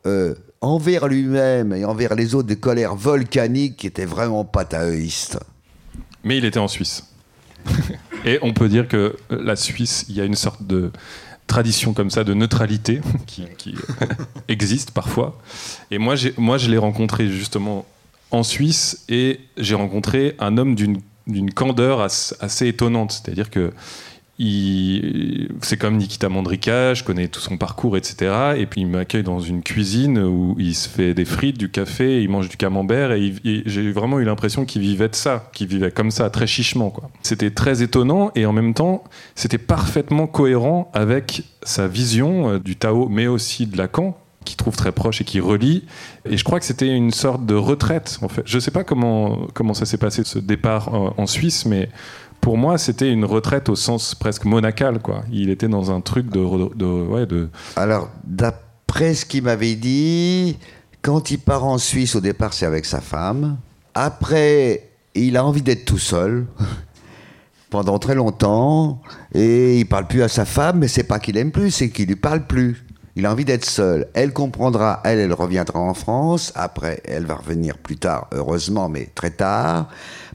H: envers lui-même et envers les autres des colères volcaniques qui étaient vraiment pas taoïstes.
G: Mais il était en Suisse. et on peut dire que la Suisse, il y a une sorte de tradition comme ça de neutralité qui, existe parfois. Et moi, moi je l'ai rencontré justement en Suisse et j'ai rencontré un homme d'une candeur assez étonnante. C'est-à-dire que c'est comme Nikita Mandrika, je connais tout son parcours, etc. Et puis il m'accueille dans une cuisine où il se fait des frites, du café, il mange du camembert, et, j'ai vraiment eu l'impression qu'il vivait de ça, qu'il vivait comme ça, très chichement. C'était très étonnant, et en même temps, c'était parfaitement cohérent avec sa vision euh, du Tao, mais aussi de Lacan, qui trouve très proche et qui relie. Et je crois que c'était une sorte de retraite, en fait. Je ne sais pas comment, comment ça s'est passé, ce départ en, en Suisse, mais pour moi, c'était une retraite au sens presque monacal. Quoi. Il était dans un truc de. ouais, de...
H: Alors, d'après ce qu'il m'avait dit, quand il part en Suisse, au départ, c'est avec sa femme. Après, il a envie d'être tout seul pendant très longtemps et il parle plus à sa femme, mais c'est pas qu'il aime plus, c'est qu'il lui parle plus. Il a envie d'être seul. Elle comprendra, elle, elle reviendra en France. Après, elle va revenir plus tard, heureusement, mais très tard,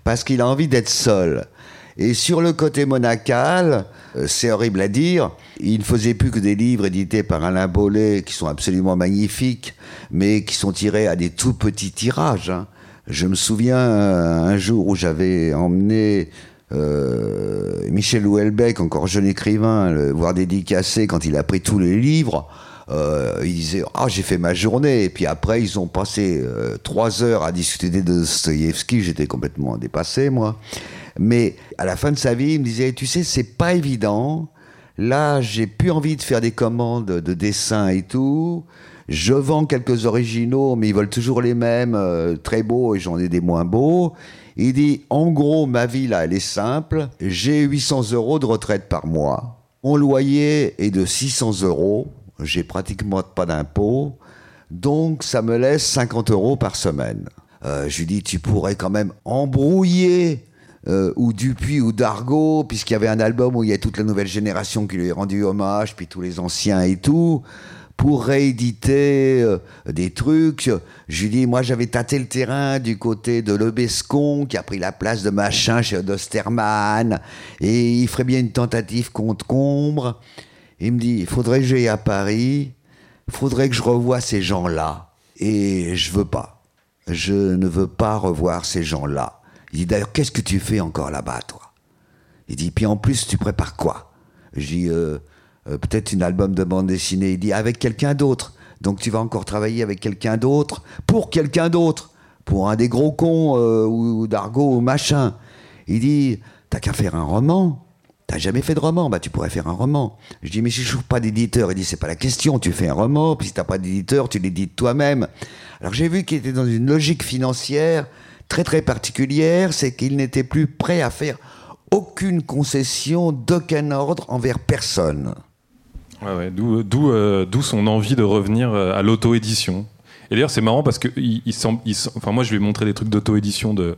H: parce qu'il a envie d'être seul. Et sur le côté monacal, euh, c'est horrible à dire, il ne faisait plus que des livres édités par Alain Bollet qui sont absolument magnifiques, mais qui sont tirés à des tout petits tirages. Hein. Je me souviens euh, un jour où j'avais emmené euh, Michel Houellebecq, encore jeune écrivain, le voir dédicacé quand il a pris tous les livres. il disait ah j'ai fait ma journée et puis après ils ont passé trois heures à discuter de Dostoïevski j'étais complètement dépassé moi mais à la fin de sa vie, il me disait, tu sais, c'est pas évident. Là, j'ai plus envie de faire des commandes de dessin et tout. Je vends quelques originaux, mais ils veulent toujours les mêmes, euh, très beaux, et j'en ai des moins beaux. Il dit, en gros, ma vie, là, elle est simple. J'ai 800 euros de retraite par mois. Mon loyer est de 600 euros. J'ai pratiquement pas d'impôts. Donc, ça me laisse 50 euros par semaine. Euh, je lui dis, tu pourrais quand même embrouiller euh, ou Dupuis ou Dargo, puisqu'il y avait un album où il y a toute la nouvelle génération qui lui est rendu hommage, puis tous les anciens et tout, pour rééditer euh, des trucs. Je lui dis, moi j'avais tâté le terrain du côté de Lebescon, qui a pris la place de machin chez Osterman, et il ferait bien une tentative contre Combre. Il me dit, il faudrait que j'aille à Paris, faudrait que je revoie ces gens-là. Et je veux pas. Je ne veux pas revoir ces gens-là. Il dit d'ailleurs, qu'est-ce que tu fais encore là-bas, toi? Il dit, puis en plus, tu prépares quoi? Je dis, euh, euh, peut-être une album de bande dessinée. Il dit, avec quelqu'un d'autre. Donc tu vas encore travailler avec quelqu'un d'autre, pour quelqu'un d'autre, pour un des gros cons euh, ou d'argot ou machin. Il dit, t'as qu'à faire un roman. T'as jamais fait de roman, bah tu pourrais faire un roman. Je dis mais je trouve pas d'éditeur, il dit c'est pas la question, tu fais un roman, puis si t'as pas d'éditeur, tu l'édites toi-même. Alors j'ai vu qu'il était dans une logique financière très très particulière, c'est qu'il n'était plus prêt à faire aucune concession d'aucun ordre envers personne.
G: Ouais, d'où, euh, d'où, son envie de revenir euh, à l'auto-édition. Et d'ailleurs, c'est marrant parce que il, enfin, moi, je lui ai montré des trucs d'auto-édition de,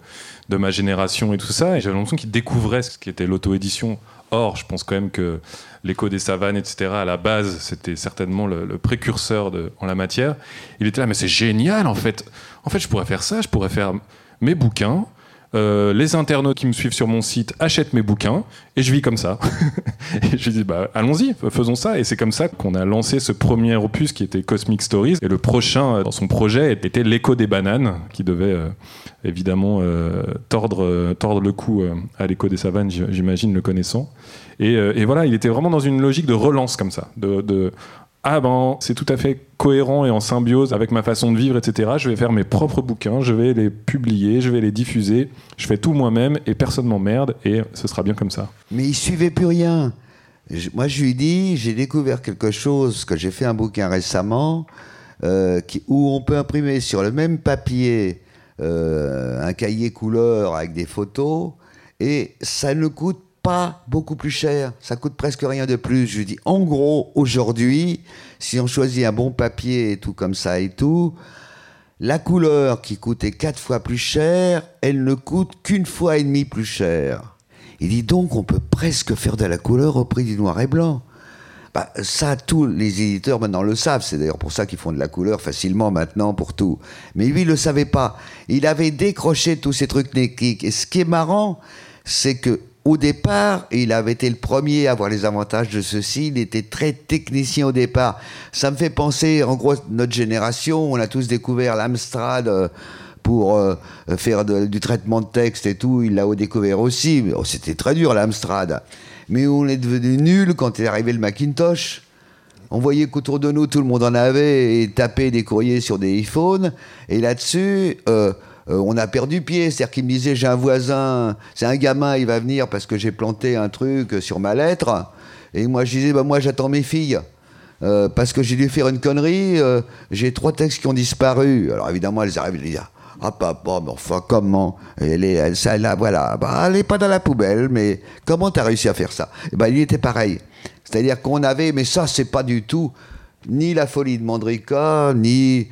G: de ma génération et tout ça, et j'avais l'impression qu'il découvrait ce qu'était l'auto-édition. Or, je pense quand même que l'écho des savanes, etc., à la base, c'était certainement le, le précurseur de, en la matière. Il était là, mais c'est génial, en fait. En fait, je pourrais faire ça, je pourrais faire mes bouquins. Euh, les internautes qui me suivent sur mon site achètent mes bouquins et je vis comme ça. et je dis bah allons-y, faisons ça. Et c'est comme ça qu'on a lancé ce premier opus qui était Cosmic Stories. Et le prochain dans son projet était l'écho des bananes qui devait euh, évidemment euh, tordre, le cou à l'écho des savanes, j'imagine le connaissant. Et, voilà, il était vraiment dans une logique de relance comme ça, de ah ben c'est tout à fait cohérent et en symbiose avec ma façon de vivre, etc. Je vais faire mes propres bouquins, je vais les publier, je vais les diffuser, je fais tout moi-même et personne m'emmerde et ce sera bien comme ça.
H: Mais il suivait plus rien. moi je lui dis, j'ai découvert quelque chose, que j'ai fait un bouquin récemment, euh, où on peut imprimer sur le même papier euh, un cahier couleur avec des photos et ça ne coûte pas beaucoup plus cher, ça coûte presque rien de plus. Je dis, en gros, aujourd'hui, si on choisit un bon papier et tout comme ça et tout, la couleur qui coûtait quatre fois plus cher, elle ne coûte qu'une fois et demie plus cher. Il dit donc, on peut presque faire de la couleur au prix du noir et blanc. Bah, ça, tous les éditeurs maintenant le savent. C'est d'ailleurs pour ça qu'ils font de la couleur facilement maintenant pour tout. Mais lui, il le savait pas. Il avait décroché tous ces trucs néquiques. Et ce qui est marrant, c'est que au départ, il avait été le premier à avoir les avantages de ceci. Il était très technicien au départ. Ça me fait penser, en gros, notre génération, on a tous découvert l'Amstrad euh, pour euh, faire du traitement de texte et tout. Il l'a découvert aussi. Oh, c'était très dur, l'Amstrad. Mais on est devenu nul quand est arrivé le Macintosh. On voyait qu'autour de nous, tout le monde en avait et tapait des courriers sur des iPhones. Et là-dessus, euh, euh, on a perdu pied. C'est-à-dire qu'il me disait j'ai un voisin, c'est un gamin, il va venir parce que j'ai planté un truc sur ma lettre. Et moi je disais bah, moi j'attends mes filles. Euh, parce que j'ai dû faire une connerie, euh, j'ai trois textes qui ont disparu. Alors évidemment, elles arrivent et disent Ah, papa, mais enfin, comment? Elle est, elle, ça, là, voilà, bah, elle n'est pas dans la poubelle, mais comment tu as réussi à faire ça? Et ben, il était pareil. C'est-à-dire qu'on avait, mais ça, c'est pas du tout ni la folie de Mandrika, ni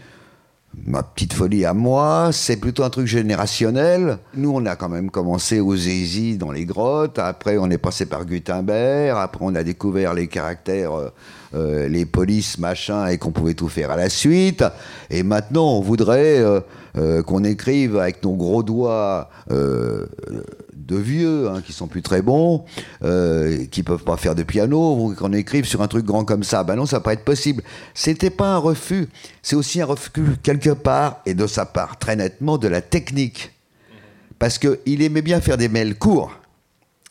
H: ma petite folie à moi, c'est plutôt un truc générationnel. Nous, on a quand même commencé aux Zézi dans les grottes, après on est passé par Gutenberg, après on a découvert les caractères, euh, euh, les polices, machin, et qu'on pouvait tout faire à la suite. Et maintenant, on voudrait euh, qu'on écrive avec nos gros doigts de vieux, hein, qui sont plus très bons, euh, qui peuvent pas faire de piano, qu'on écrive sur un truc grand comme ça. Ben non, ça pas être possible. C'était pas un refus, c'est aussi un refus quelque part, et de sa part, très nettement, de la technique. Parce qu'il aimait bien faire des mails courts,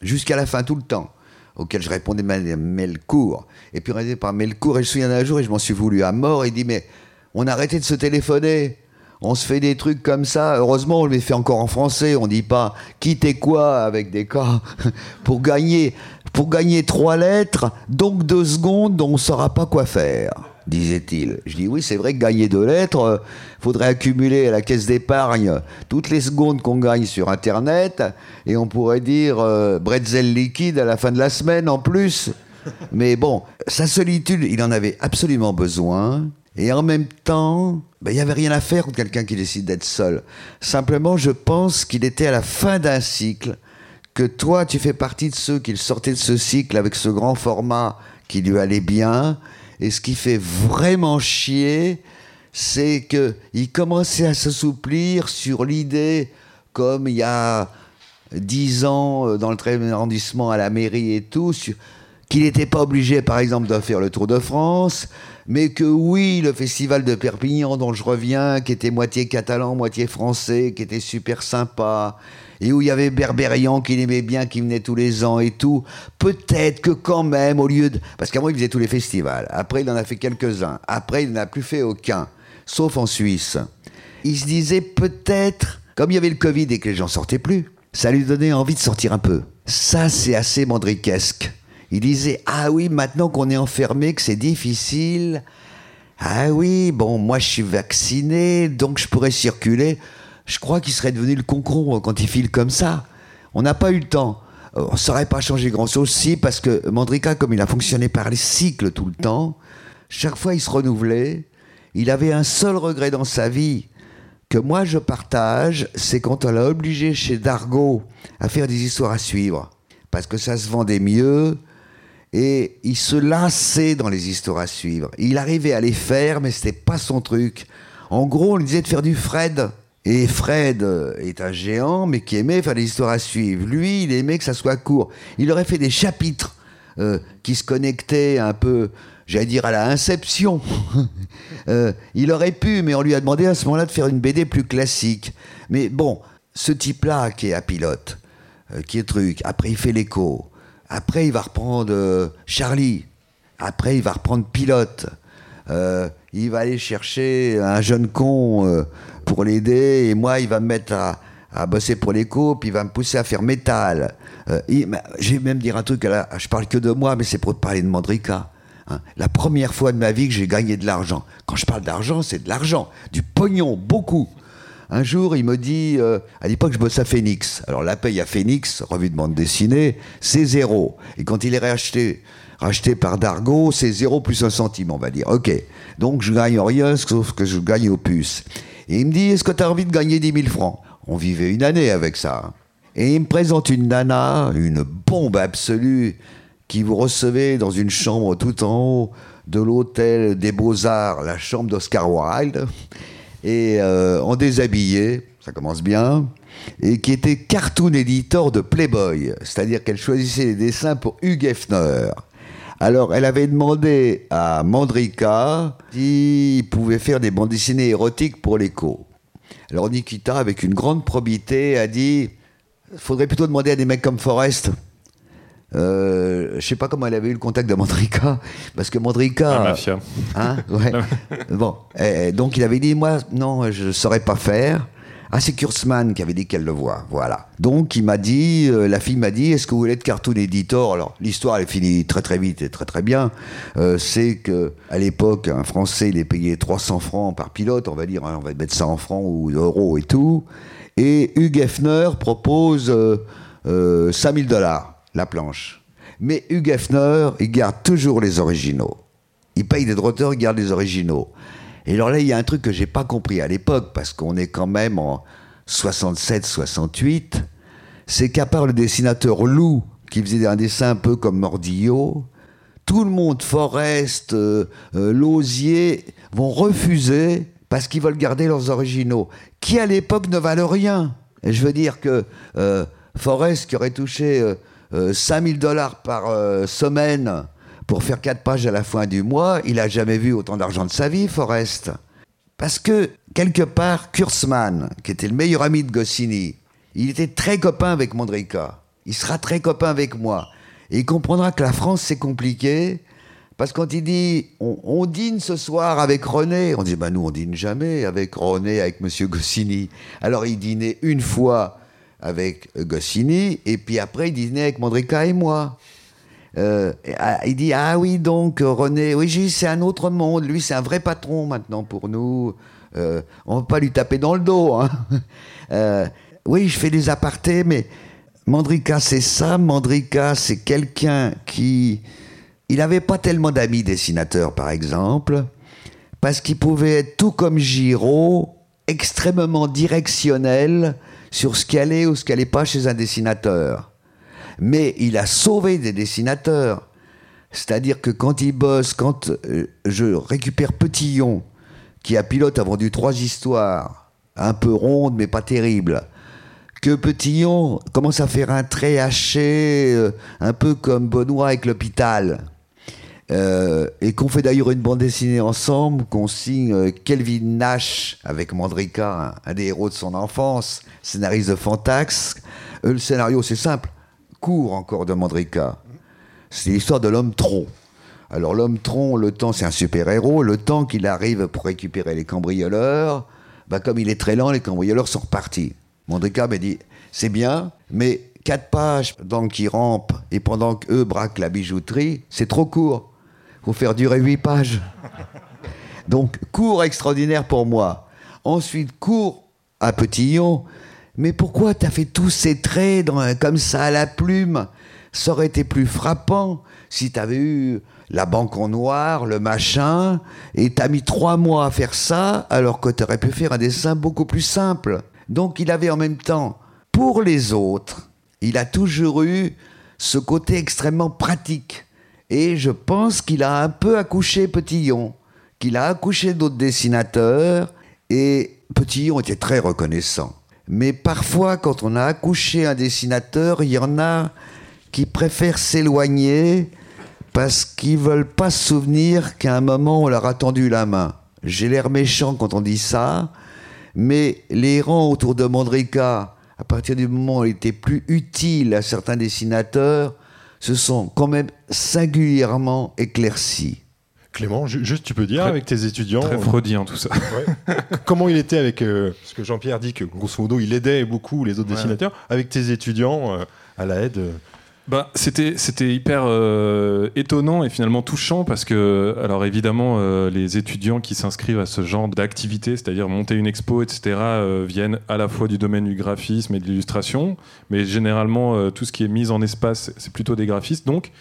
H: jusqu'à la fin, tout le temps, auxquels je répondais des mails courts. Et puis on était par mails courts, et je me souviens d'un jour, et je m'en suis voulu à mort, il dit, mais on a arrêté de se téléphoner on se fait des trucs comme ça. Heureusement, on les fait encore en français. On dit pas quitter quoi avec des cas pour gagner pour gagner trois lettres, donc deux secondes, on ne saura pas quoi faire, disait-il. Je dis oui, c'est vrai que gagner deux lettres, euh, faudrait accumuler à la caisse d'épargne toutes les secondes qu'on gagne sur Internet, et on pourrait dire euh, bretzel liquide à la fin de la semaine en plus. Mais bon, sa solitude, il en avait absolument besoin. Et en même temps, ben, il n'y avait rien à faire contre quelqu'un qui décide d'être seul. Simplement, je pense qu'il était à la fin d'un cycle, que toi, tu fais partie de ceux qui sortaient de ce cycle avec ce grand format qui lui allait bien. Et ce qui fait vraiment chier, c'est qu'il commençait à s'assouplir sur l'idée, comme il y a dix ans euh, dans le 13e arrondissement à la mairie et tout, qu'il n'était pas obligé, par exemple, de faire le Tour de France, mais que oui, le festival de Perpignan dont je reviens, qui était moitié catalan, moitié français, qui était super sympa, et où il y avait Berberian qui l'aimait bien, qui venait tous les ans et tout, peut-être que quand même, au lieu de... Parce qu'avant, il faisait tous les festivals, après, il en a fait quelques-uns, après, il n'en a plus fait aucun, sauf en Suisse. Il se disait peut-être, comme il y avait le Covid et que les gens sortaient plus, ça lui donnait envie de sortir un peu. Ça, c'est assez mandriquesque. Il disait Ah oui, maintenant qu'on est enfermé, que c'est difficile. Ah oui, bon, moi je suis vacciné, donc je pourrais circuler. Je crois qu'il serait devenu le concombre quand il file comme ça. On n'a pas eu le temps. Euh, on ne saurait pas changer grand-chose, si, parce que Mandrika, comme il a fonctionné par les cycles tout le temps, chaque fois il se renouvelait. Il avait un seul regret dans sa vie que moi je partage, c'est quand on l'a obligé chez Dargo à faire des histoires à suivre. Parce que ça se vendait mieux, et il se lassait dans les histoires à suivre. Il arrivait à les faire, mais c'était pas son truc. En gros, on lui disait de faire du Fred. Et Fred euh, est un géant, mais qui aimait faire des histoires à suivre. Lui, il aimait que ça soit court. Il aurait fait des chapitres euh, qui se connectaient un peu, j'allais dire, à la Inception. Euh, il aurait pu, mais on lui a demandé à ce moment-là de faire une BD plus classique. Mais bon, ce type-là qui est à pilote, qui est truc, après il fait l'écho, après, il va reprendre euh, Charlie. Après, il va reprendre Pilote. Euh, il va aller chercher un jeune con euh, pour l'aider. Et moi, il va me mettre à, bosser pour l'écho. Puis il va me pousser à faire métal. je vais même dire un truc. Là, je parle que de moi, mais c'est pour parler de Mandrika. Hein. La première fois de ma vie que j'ai gagné de l'argent. Quand je parle d'argent, c'est de l'argent. Du pognon, beaucoup. Un jour, il me dit, euh, à l'époque, je bosse à Phoenix. Alors, la paye à Phoenix, revue de bande dessinée, c'est zéro. Et quand il est racheté, racheté par Dargo, c'est zéro plus un centime, on va dire. Ok. Donc, je gagne rien, sauf que je gagne au puces. Et il me dit, est-ce que tu as envie de gagner 10 000 francs? On vivait une année avec ça. Et il me présente une nana, une bombe absolue, qui vous recevait dans une chambre tout en haut de l'hôtel des Beaux-Arts, la chambre d'Oscar Wilde et euh, en déshabillé, ça commence bien, et qui était cartoon editor de Playboy, c'est-à-dire qu'elle choisissait les dessins pour Hugh Hefner. Alors, elle avait demandé à Mandrika s'il pouvait faire des bandes dessinées érotiques pour l'écho. Alors, Nikita, avec une grande probité, a dit faudrait plutôt demander à des mecs comme Forrest. Euh, je sais pas comment elle avait eu le contact de Mandrika, parce que Mandrika.
G: La mafia.
H: Hein, ouais. bon, et donc il avait dit moi non, je saurais pas faire. Ah, c'est Kurtzman qui avait dit qu'elle le voit, voilà. Donc il m'a dit, euh, la fille m'a dit, est-ce que vous voulez être cartoon editor? Alors l'histoire elle est finie très très vite et très très bien. Euh, c'est que à l'époque un Français il est payé 300 francs par pilote, on va dire, hein, on va mettre ça en francs ou euros et tout. Et Hugh Hefner propose euh, 5000 dollars la planche. Mais Hugh Hefner, il garde toujours les originaux. Il paye des droits il garde les originaux. Et alors là, il y a un truc que j'ai pas compris à l'époque, parce qu'on est quand même en 67-68, c'est qu'à part le dessinateur Lou, qui faisait un dessin un peu comme Mordillo, tout le monde, Forest, euh, euh, Lausier, vont refuser parce qu'ils veulent garder leurs originaux, qui à l'époque ne valent rien. Et je veux dire que euh, Forest, qui aurait touché 5000 dollars par semaine pour faire quatre pages à la fin du mois, il a jamais vu autant d'argent de sa vie, Forrest. Parce que, quelque part, Kurtzman, qui était le meilleur ami de Goscinny, il était très copain avec Mondrica. Il sera très copain avec moi. Et il comprendra que la France, c'est compliqué. Parce que quand il dit on, dîne ce soir avec René, on dit bah nous on dîne jamais avec René, avec Monsieur Goscinny. Alors il dînait une fois avec Goscinny et puis après il dînait avec Mondrica et moi. Euh, ah, il dit Ah oui, donc René, oui, c'est un autre monde. Lui, c'est un vrai patron maintenant pour nous. Euh, on ne va pas lui taper dans le dos. Hein. Euh, oui, je fais des apartés, mais Mandrika, c'est ça. Mandrika, c'est quelqu'un qui. Il n'avait pas tellement d'amis dessinateurs, par exemple, parce qu'il pouvait être tout comme Giraud, extrêmement directionnel sur ce qui allait ou ce qui n'allait pas chez un dessinateur mais il a sauvé des dessinateurs. C'est-à-dire que quand il bosse, quand euh, je récupère Petillon, qui a pilote a vendu trois histoires, un peu rondes mais pas terribles, que Petillon commence à faire un trait haché, euh, un peu comme Benoît avec l'hôpital, euh, et qu'on fait d'ailleurs une bande dessinée ensemble, qu'on signe Kelvin Nash avec Mandrika, un, des héros de son enfance, scénariste de Fantax. le scénario, c'est simple court encore de Mandrika. C'est l'histoire de l'homme tronc. Alors l'homme tronc, le temps, c'est un super-héros. Le temps qu'il arrive pour récupérer les cambrioleurs, bah, comme il est très lent, les cambrioleurs sont repartis. Mandrika m'a dit, c'est bien, mais quatre pages pendant qu'ils rampent et pendant qu'eux braquent la bijouterie, c'est trop court. Faut faire durer huit pages. Donc, court extraordinaire pour moi. Ensuite, court à Petillon, mais pourquoi t'as fait tous ces traits comme ça à la plume? Ça aurait été plus frappant si t'avais eu la banque en noir, le machin, et t'as mis trois mois à faire ça, alors que t'aurais pu faire un dessin beaucoup plus simple. Donc il avait en même temps, pour les autres, il a toujours eu ce côté extrêmement pratique. Et je pense qu'il a un peu accouché Petillon, qu'il a accouché d'autres dessinateurs, et Petillon était très reconnaissant. Mais parfois, quand on a accouché un dessinateur, il y en a qui préfèrent s'éloigner parce qu'ils veulent pas se souvenir qu'à un moment on leur a tendu la main. J'ai l'air méchant quand on dit ça, mais les rangs autour de Mandrika, à partir du moment où il était plus utile à certains dessinateurs, se sont quand même singulièrement éclaircis.
F: Clément, juste tu peux dire avec tes étudiants.
G: Très freudien tout ça.
F: comment il était avec. Euh, parce que Jean-Pierre dit que grosso modo il aidait beaucoup les autres dessinateurs. Avec tes étudiants euh, à la aide euh.
G: bah, c'était c'était hyper étonnant et finalement touchant parce que alors évidemment les étudiants qui s'inscrivent à ce genre d'activité, c'est-à-dire monter une expo, etc., viennent à la fois du domaine du graphisme et de l'illustration, mais généralement tout ce qui est mis en espace c'est plutôt des graphistes donc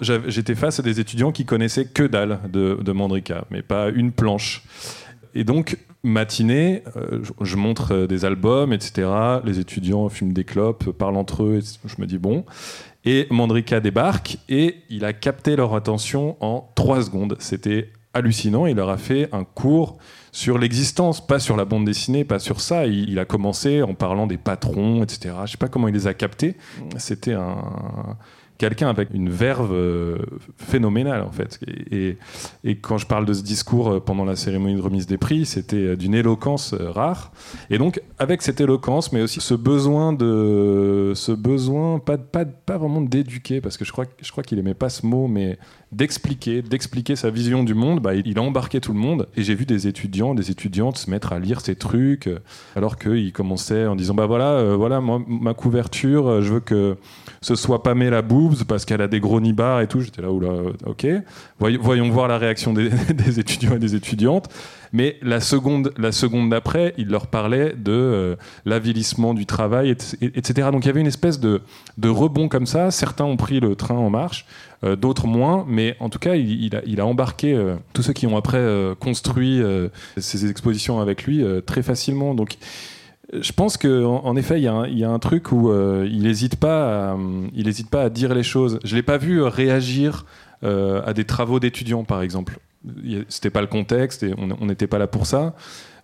G: j'étais face à des étudiants qui connaissaient que dalle de, de Mandrika, mais pas une planche. Et donc, matinée, euh, je, montre euh, des albums, etc. Les étudiants fument des clopes, parlent entre eux. je me dis bon. Et Mandrika débarque et il a capté leur attention en trois secondes. C'était hallucinant. Il leur a fait un cours sur l'existence, pas sur la bande dessinée, pas sur ça. Il, il, a commencé en parlant des patrons, etc. Je sais pas comment il les a captés. C'était un quelqu'un avec une verve euh, phénoménale en fait. Et, quand je parle de ce discours euh, pendant la cérémonie de remise des prix, c'était euh, d'une éloquence rare. Et donc avec cette éloquence, mais aussi ce besoin de, ce besoin pas pas, pas vraiment d'éduquer, parce que je crois je crois qu'il aimait pas ce mot, mais d'expliquer, d'expliquer sa vision du monde, bah, il a embarqué tout le monde. Et j'ai vu des étudiants, des étudiantes se mettre à lire ces trucs, alors qu'il commençait en disant bah voilà, voilà ma couverture, je veux que ce soit Pamela Boobs parce qu'elle a des gros nibards et tout. J'étais là, ok. voyons voir la réaction des, étudiants et des étudiantes. Mais la seconde, la seconde d'après, il leur parlait de euh, l'avilissement du travail, etc. Donc il y avait une espèce de, de, rebond comme ça. Certains ont pris le train en marche, euh, d'autres moins. Mais en tout cas, il, a, il a, embarqué euh, tous ceux qui ont après construit ces expositions avec lui très facilement. Donc je pense qu'en en, effet, il y, a un truc où euh, il n'hésite pas, à, il hésite pas à dire les choses. Je l'ai pas vu réagir euh, à des travaux d'étudiants, par exemple. C'était pas le contexte et on n'était pas là pour ça.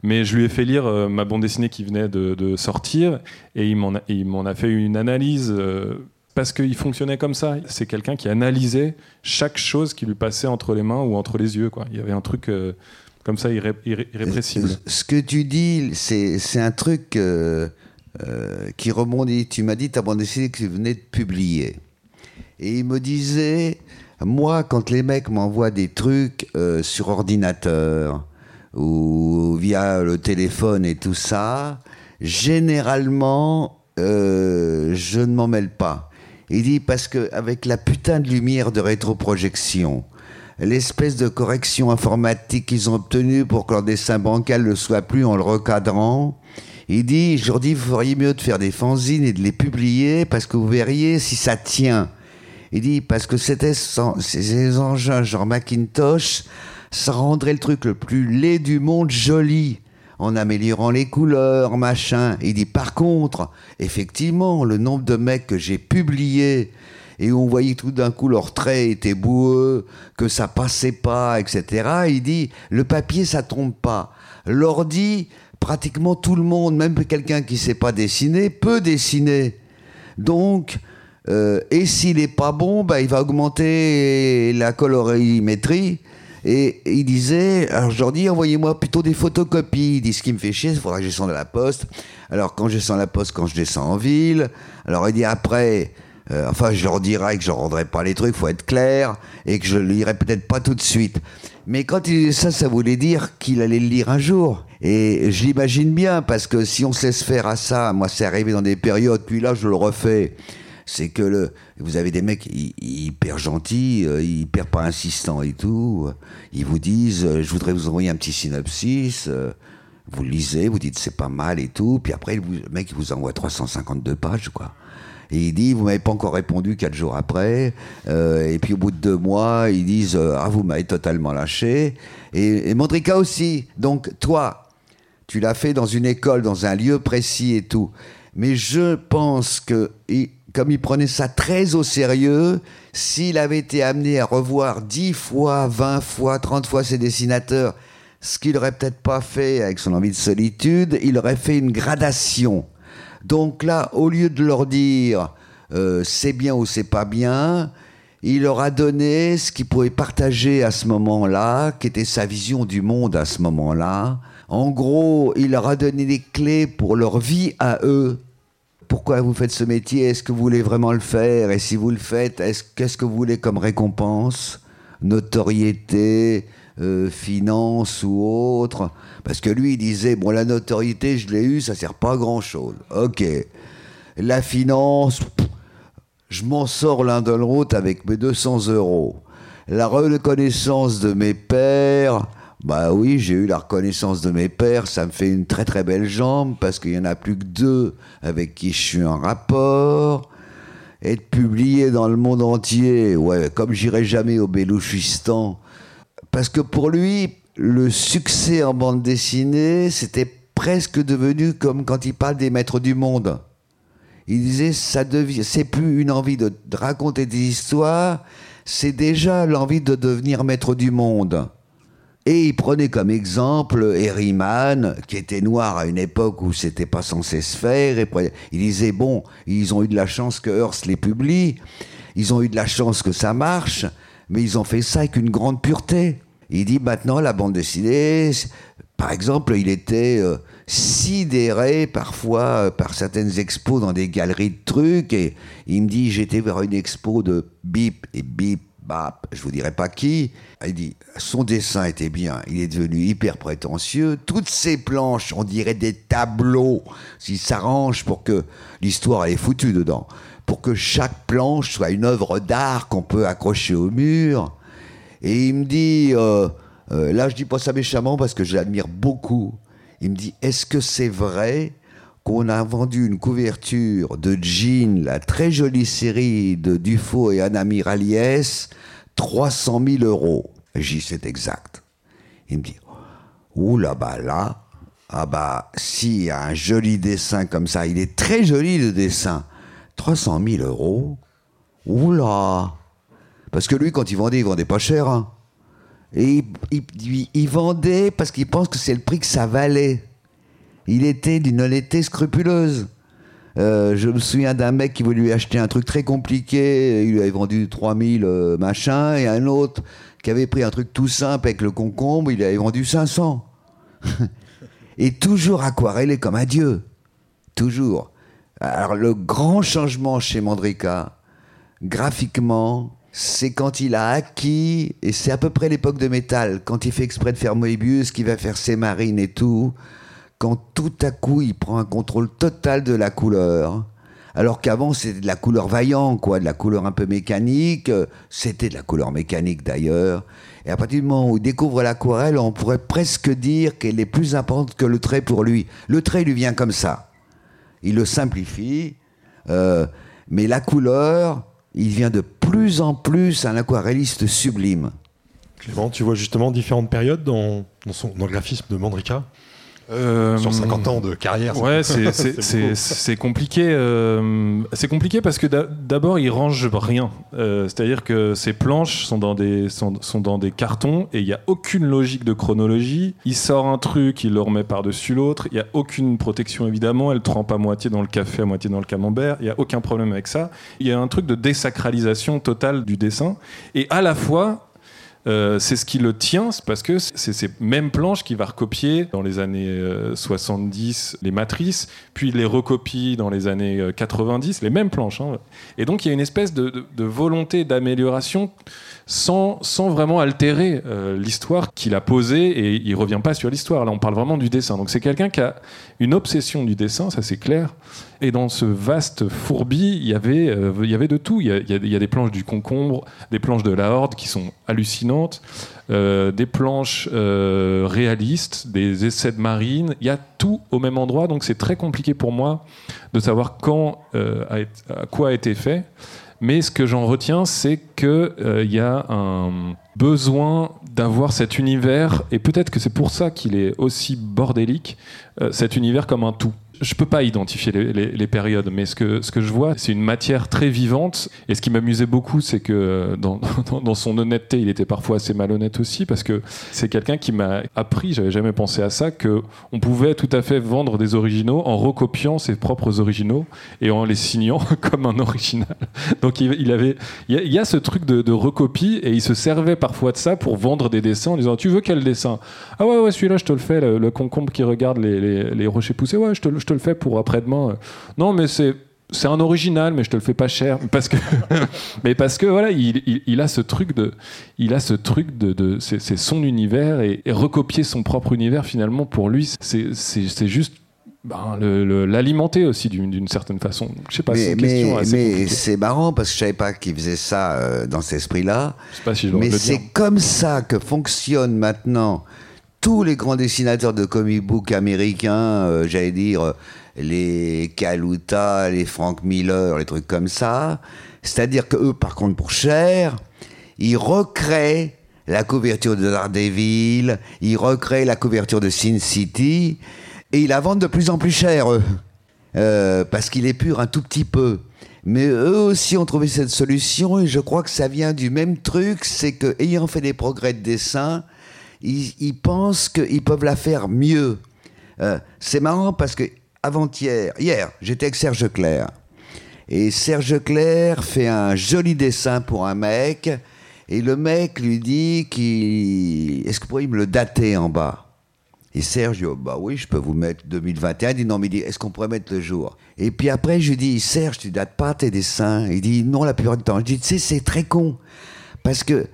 G: Mais je lui ai fait lire euh, ma bande dessinée qui venait de, sortir et il m'en a, fait une analyse parce qu'il fonctionnait comme ça. C'est quelqu'un qui analysait chaque chose qui lui passait entre les mains ou entre les yeux. Il y avait un truc comme ça irrépressible.
H: Ce que tu dis, c'est un truc euh, euh, qui rebondit. Tu m'as dit ta bande dessinée que tu venais de publier. Et il me disait, moi, quand les mecs m'envoient des trucs euh, sur ordinateur ou via le téléphone et tout ça, généralement, je ne m'en mêle pas. Il dit parce que avec la putain de lumière de rétroprojection, l'espèce de correction informatique qu'ils ont obtenue pour que leur dessin bancal ne soit plus en le recadrant. Il dit, dis, vous feriez mieux de faire des fanzines et de les publier parce que vous verriez si ça tient. Il dit, parce que c'était ces engins genre Macintosh, ça rendrait le truc le plus laid du monde joli en améliorant les couleurs, machin. Il dit, par contre, effectivement, le nombre de mecs que j'ai publiés et on voyait tout d'un coup leurs traits étaient boueux, que ça passait pas, etc. Il dit le papier ça tombe pas. L'ordi, pratiquement tout le monde, même quelqu'un qui sait pas dessiner, peut dessiner. Donc euh, et s'il est pas bon, bah, il va augmenter la colorimétrie. Et il disait, alors je leur dis, envoyez-moi plutôt des photocopies. Il dit, ce qui me fait chier, il faudra que je descende à la poste. Alors quand je descends à la poste, quand je descends en ville. Alors il dit, après, euh, enfin, je leur dirais que je rendrai pas les trucs, faut être clair, et que je le lirai peut-être pas tout de suite. Mais quand il disait ça, ça voulait dire qu'il allait le lire un jour. Et je l'imagine bien, parce que si on se laisse faire à ça, moi c'est arrivé dans des périodes, puis là je le refais, c'est que le, vous avez des mecs hyper gentils, euh, hyper pas insistants et tout, ils vous disent, euh, je voudrais vous envoyer un petit synopsis, vous le lisez, vous dites c'est pas mal et tout, puis après le mec il vous envoie 352 pages, quoi. Et il dit, vous m'avez pas encore répondu quatre jours après. Euh, et puis au bout de deux mois, ils disent, euh, ah, vous m'avez totalement lâché. Et, et aussi. Donc toi, tu l'as fait dans une école, dans un lieu précis et tout. Mais je pense que, comme il prenait ça très au sérieux, s'il avait été amené à revoir dix fois, vingt fois, trente fois ses dessinateurs, ce qu'il aurait peut-être pas fait avec son envie de solitude, il aurait fait une gradation. Donc là, au lieu de leur dire euh, c'est bien ou c'est pas bien, il leur a donné ce qu'il pouvait partager à ce moment-là, qui était sa vision du monde à ce moment-là. En gros, il leur a donné les clés pour leur vie à eux. Pourquoi vous faites ce métier? Est-ce que vous voulez vraiment le faire? Et si vous le faites, qu'est-ce que vous voulez comme récompense? Notoriété, euh, finance ou autre. Parce que lui, il disait, bon, la notoriété, je l'ai eue, ça sert pas à grand-chose. Ok. La finance, je m'en sors l'un de l'autre avec mes 200 euros. La reconnaissance de mes pères, bah oui, j'ai eu la reconnaissance de mes pères, ça me fait une très très belle jambe parce qu'il y en a plus que deux avec qui je suis en rapport. Être publié dans le monde entier, ouais, comme j'irai jamais au Bélouchistan, parce que pour lui, le succès en bande dessinée, c'était presque devenu comme quand il parle des maîtres du monde. Il disait, ça devient, c'est plus une envie de, raconter des histoires, c'est déjà l'envie de devenir maître du monde. Et il prenait comme exemple Herriman, qui était noir à une époque où c'était pas censé se faire. Et il disait bon, ils ont eu de la chance que Hearst les publie, ils ont eu de la chance que ça marche, mais ils ont fait ça avec une grande pureté. Il dit maintenant la bande dessinée, par exemple, il était euh, sidéré parfois euh, par certaines expos dans des galeries de trucs et il me dit j'étais vers une expo de bip et bip bah, je vous dirai pas qui. Il dit, son dessin était bien, il est devenu hyper prétentieux. Toutes ces planches, on dirait des tableaux, s'il s'arrange pour que l'histoire est foutue dedans, pour que chaque planche soit une œuvre d'art qu'on peut accrocher au mur. Et il me dit, euh, euh, là je dis pas ça méchamment parce que je l'admire beaucoup. Il me dit, est-ce que c'est vrai qu'on a vendu une couverture de Jean, la très jolie série de Dufaux et Anna Miralies, 300 000 euros? J'y c'est exact. Il me dit, ouh là bas là, ah bah, a un joli dessin comme ça, il est très joli le dessin, 300 000 euros, oula. Parce que lui, quand il vendait, il vendait pas cher. Hein. Et il, vendait parce qu'il pense que c'est le prix que ça valait. Il était d'une honnêteté scrupuleuse. Euh, je me souviens d'un mec qui voulait lui acheter un truc très compliqué, il lui avait vendu 3000 euh, machin, et un autre qui avait pris un truc tout simple avec le concombre, il lui avait vendu 500. et toujours aquarellé comme un dieu. Toujours. Alors le grand changement chez Mandrika, graphiquement, c'est quand il a acquis, et c'est à peu près l'époque de métal, quand il fait exprès de faire Moebius, qui va faire ses marines et tout, quand tout à coup il prend un contrôle total de la couleur. Alors qu'avant c'était de la couleur vaillant, quoi, de la couleur un peu mécanique. C'était de la couleur mécanique d'ailleurs. Et à partir du moment où il découvre l'aquarelle, on pourrait presque dire qu'elle est plus importante que le trait pour lui. Le trait lui vient comme ça. Il le simplifie, euh, mais la couleur, il vient de plus en plus un aquarelliste sublime.
F: Clément, tu vois justement différentes périodes dans, son, dans le graphisme de Mandrika?
G: Euh,
F: Sur 50 ans de carrière.
G: Ouais, c'est compliqué. Euh, c'est compliqué parce que d'abord, il range rien. Euh, c'est-à-dire que ses planches sont dans des, sont, sont dans des cartons et il n'y a aucune logique de chronologie. Il sort un truc, il le remet par-dessus l'autre. Il n'y a aucune protection, évidemment. Elle trempe à moitié dans le café, à moitié dans le camembert. Il n'y a aucun problème avec ça. Il y a un truc de désacralisation totale du dessin. Et à la fois, euh, c'est ce qui le tient, parce que c'est ces mêmes planches qu'il va recopier dans les années 70, euh, les matrices, puis les recopie dans les années 90, euh, les mêmes planches. Hein. Et donc il y a une espèce de, volonté d'amélioration sans, vraiment altérer l'histoire qu'il a posée, et il revient pas sur l'histoire. Là, on parle vraiment du dessin. Donc c'est quelqu'un qui a une obsession du dessin, ça c'est clair. Et dans ce vaste fourbi, il y avait, euh, il y avait de tout. Il y, a, des planches du concombre, des planches de la Horde qui sont hallucinantes, euh, des planches euh, réalistes, des essais de marine. Il y a tout au même endroit, donc c'est très compliqué pour moi de savoir quand, à quoi a été fait. Mais ce que j'en retiens, c'est qu'il il y a un besoin d'avoir cet univers, et peut-être que c'est pour ça qu'il est aussi bordélique, cet univers comme un tout je peux pas identifier les, périodes, mais ce que, ce que je vois, c'est une matière très vivante. Et ce qui m'amusait beaucoup, c'est que dans, dans, son honnêteté, il était parfois assez malhonnête aussi, parce que c'est quelqu'un qui m'a appris, j'avais jamais pensé à ça, que on pouvait tout à fait vendre des originaux en recopiant ses propres originaux et en les signant comme un original. Donc il, avait, il y, a, ce truc de, recopie et il se servait parfois de ça pour vendre des dessins en disant tu veux quel dessin? Ah ouais celui-là je te le fais, le, concombre qui regarde les, les, rochers poussés, ouais je te, je te le fais pour après-demain. Non, mais c'est c'est un original, mais je te le fais pas cher parce que, mais parce que voilà, il, il, a ce truc de, il a ce truc de, de c'est son univers et, recopier son propre univers finalement pour lui, c'est juste ben, l'alimenter aussi d'une certaine façon. Je sais pas.
H: Mais, mais, mais c'est marrant parce que je savais pas qu'il faisait ça euh, dans cet esprit-là. mais c'est comme ça que fonctionne maintenant tous les grands dessinateurs de comic book américains, euh, j'allais dire euh, les Kaluta, les Frank Miller, les trucs comme ça. C'est-à-dire que eux, par contre, pour cher, ils recréent la couverture de Daredevil, ils recréent la couverture de Sin City, et ils la vendent de plus en plus cher, eux. Euh, parce qu'il est pur un tout petit peu. Mais eux aussi ont trouvé cette solution, et je crois que ça vient du même truc, c'est que, ayant fait des progrès de dessin, ils, pensent qu'ils peuvent la faire mieux. Euh, c'est marrant parce que avant-hier, hier, j'étais avec Serge Clair. Et Serge Clair fait un joli dessin pour un mec. Et le mec lui dit qu'il. Est-ce que vous pourriez me le dater en bas? Et Serge dit, oh, bah oui, je peux vous mettre 2021. Il dit, non, mais dit, est-ce qu'on pourrait mettre le jour? Et puis après, je lui dis, Serge, tu dates pas tes dessins? Il dit, non, la plupart du temps. Je dis, tu sais, c'est très con. Parce que,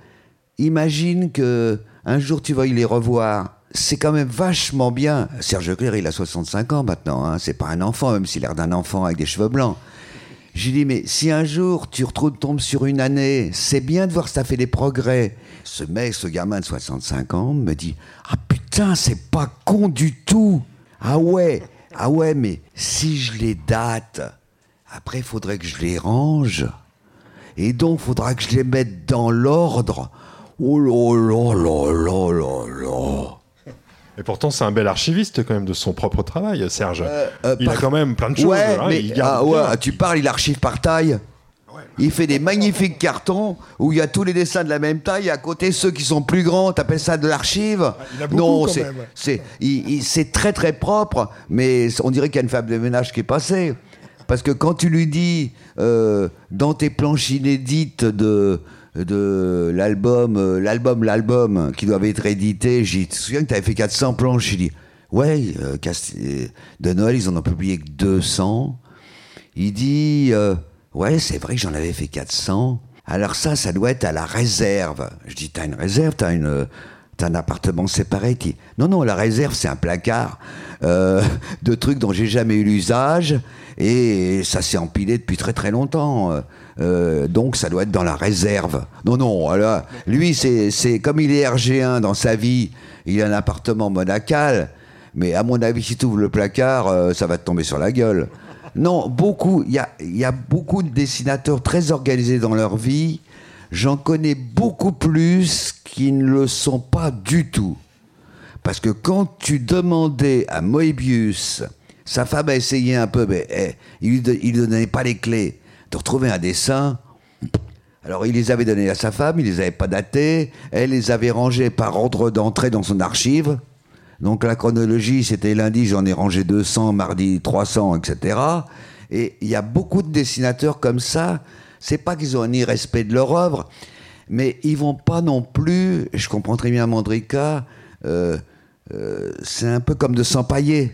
H: imagine que un jour tu vas y les revoir. C'est quand même vachement bien. Serge Clair, il a 65 ans maintenant. Hein. C'est pas un enfant, même s'il a l'air d'un enfant avec des cheveux blancs. J'ai dit, mais si un jour tu retrouves, tombes sur une année, c'est bien de voir que ça fait des progrès. Ce mec, ce gamin de 65 ans, me dit, ah putain, c'est pas con du tout. Ah ouais, ah ouais, mais si je les date, après, il faudrait que je les range. Et donc, il faudra que je les mette dans l'ordre. Oh là là là là là là.
F: Et pourtant, c'est un bel archiviste quand même de son propre travail, Serge. Euh, euh, il a quand même plein de choses.
H: Ouais, hein, mais ah, ouais, tu parles, il archive par taille. Il fait des magnifiques cartons où il y a tous les dessins de la même taille. Et à côté, ceux qui sont plus grands, t'appelles ça de l'archive
F: Non,
H: c'est c'est très très propre, mais on dirait qu'il y a une femme de ménage qui est passée. Parce que quand tu lui dis euh, dans tes planches inédites de de l'album, euh, l'album, l'album qui doit être édité, je me souviens que tu avais fait 400 planches. J'ai dit, ouais, euh, de Noël, ils en ont publié que 200. Il dit, Ouais, c'est vrai que j'en avais fait 400. Alors ça, ça doit être à la réserve. Je dis, t'as une réserve, t'as une... T'as un appartement séparé qui... Non, non, la réserve, c'est un placard euh, de trucs dont j'ai jamais eu l'usage et ça s'est empilé depuis très très longtemps. Euh, donc ça doit être dans la réserve. Non, non, alors, lui, c'est comme il est RG1 dans sa vie, il a un appartement monacal, mais à mon avis, si tu ouvres le placard, euh, ça va te tomber sur la gueule. Non, beaucoup. Il y a, beaucoup de dessinateurs très organisés dans leur vie. J'en connais beaucoup plus qui ne le sont pas du tout. Parce que quand tu demandais à Moebius, sa femme a essayé un peu, mais eh, il ne donnait pas les clés, de retrouver un dessin. Alors il les avait donnés à sa femme, il les avait pas datés, elle les avait rangés par ordre d'entrée dans son archive. Donc la chronologie, c'était lundi, j'en ai rangé 200, mardi 300, etc. Et il y a beaucoup de dessinateurs comme ça. C'est pas qu'ils ont un irrespect de leur œuvre, mais ils vont pas non plus. Je comprends très bien Mandrika. Euh, euh, c'est un peu comme de s'empailler.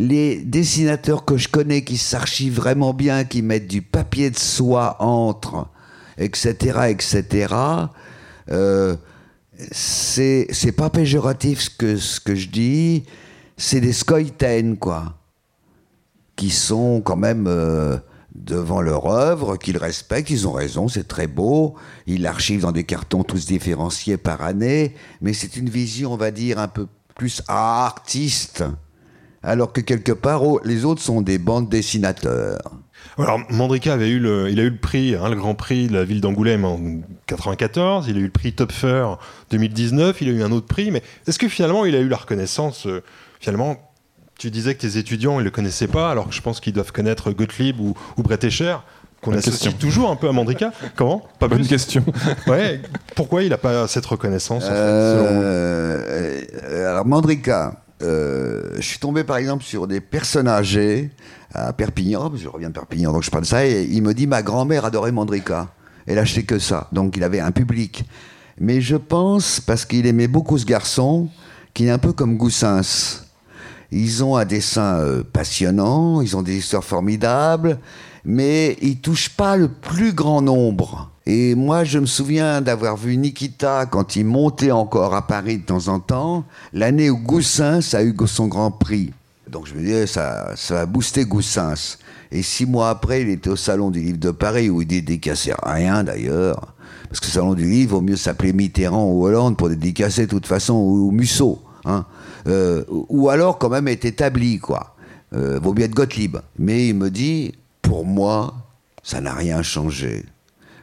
H: Les dessinateurs que je connais qui s'archivent vraiment bien, qui mettent du papier de soie entre, etc., etc c'est c'est pas péjoratif ce que ce que je dis, c'est des scoïtaines quoi, qui sont quand même euh, devant leur œuvre, qu'ils respectent, ils ont raison, c'est très beau, ils l'archivent dans des cartons tous différenciés par année, mais c'est une vision, on va dire, un peu plus artiste, alors que quelque part, oh, les autres sont des bandes dessinateurs.
F: Alors, Mandrika avait eu le, il a eu le prix, hein, le Grand Prix de la ville d'Angoulême en 94. Il a eu le prix Topfer 2019. Il a eu un autre prix. Mais est-ce que finalement, il a eu la reconnaissance euh, Finalement, tu disais que tes étudiants, ils le connaissaient pas, alors que je pense qu'ils doivent connaître Gottlieb ou, ou Escher qu'on associe toujours un peu à Mandrika. Comment?
G: Pas Bonne question.
F: ouais. Pourquoi il n'a pas cette reconnaissance
H: euh, Alors Mandrika, euh, je suis tombé par exemple sur des personnes âgées à Perpignan, je reviens de Perpignan, donc je parle de ça, et il me dit ma grand-mère adorait Mandrika. Elle achetait que ça, donc il avait un public. Mais je pense, parce qu'il aimait beaucoup ce garçon, qu'il est un peu comme Goussens. Ils ont un dessin euh, passionnant, ils ont des histoires formidables, mais ils touchent pas le plus grand nombre. Et moi, je me souviens d'avoir vu Nikita quand il montait encore à Paris de temps en temps, l'année où Goussens a eu son grand prix. Donc je me disais, ça, ça va booster Goussens. Et six mois après, il était au Salon du Livre de Paris, où il dédicaçait rien d'ailleurs. Parce que le Salon du Livre, vaut mieux s'appeler Mitterrand ou Hollande pour dédicacer de toute façon, ou, Musso. Hein. Euh, ou alors quand même être établi, quoi. Euh, vaut mieux être Gottlieb. Mais il me dit, pour moi, ça n'a rien changé.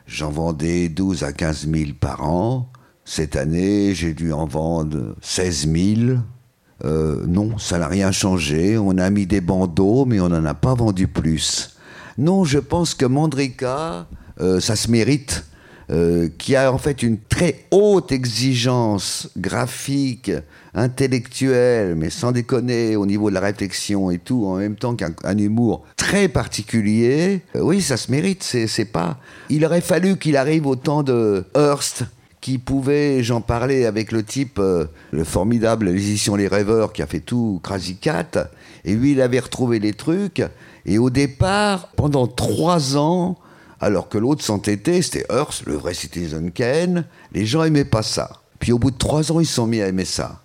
H: J'en vendais 12 à 15 000 par an. Cette année, j'ai dû en vendre 16 000. Euh, non, ça n'a rien changé. On a mis des bandeaux, mais on n'en a pas vendu plus. Non, je pense que Mandrika, euh, ça se mérite. Euh, qui a en fait une très haute exigence graphique, intellectuelle, mais sans déconner au niveau de la réflexion et tout, en même temps qu'un humour très particulier, euh, oui, ça se mérite, c'est pas... Il aurait fallu qu'il arrive au temps de Hearst, qui pouvait, j'en parlais avec le type, euh, le formidable l'édition Les Rêveurs qui a fait tout Crazy Cat, et lui il avait retrouvé les trucs, et au départ, pendant trois ans, alors que l'autre s'entêtait, c'était Hearst, le vrai Citizen Kane, les gens aimaient pas ça. Puis au bout de trois ans, ils se sont mis à aimer ça.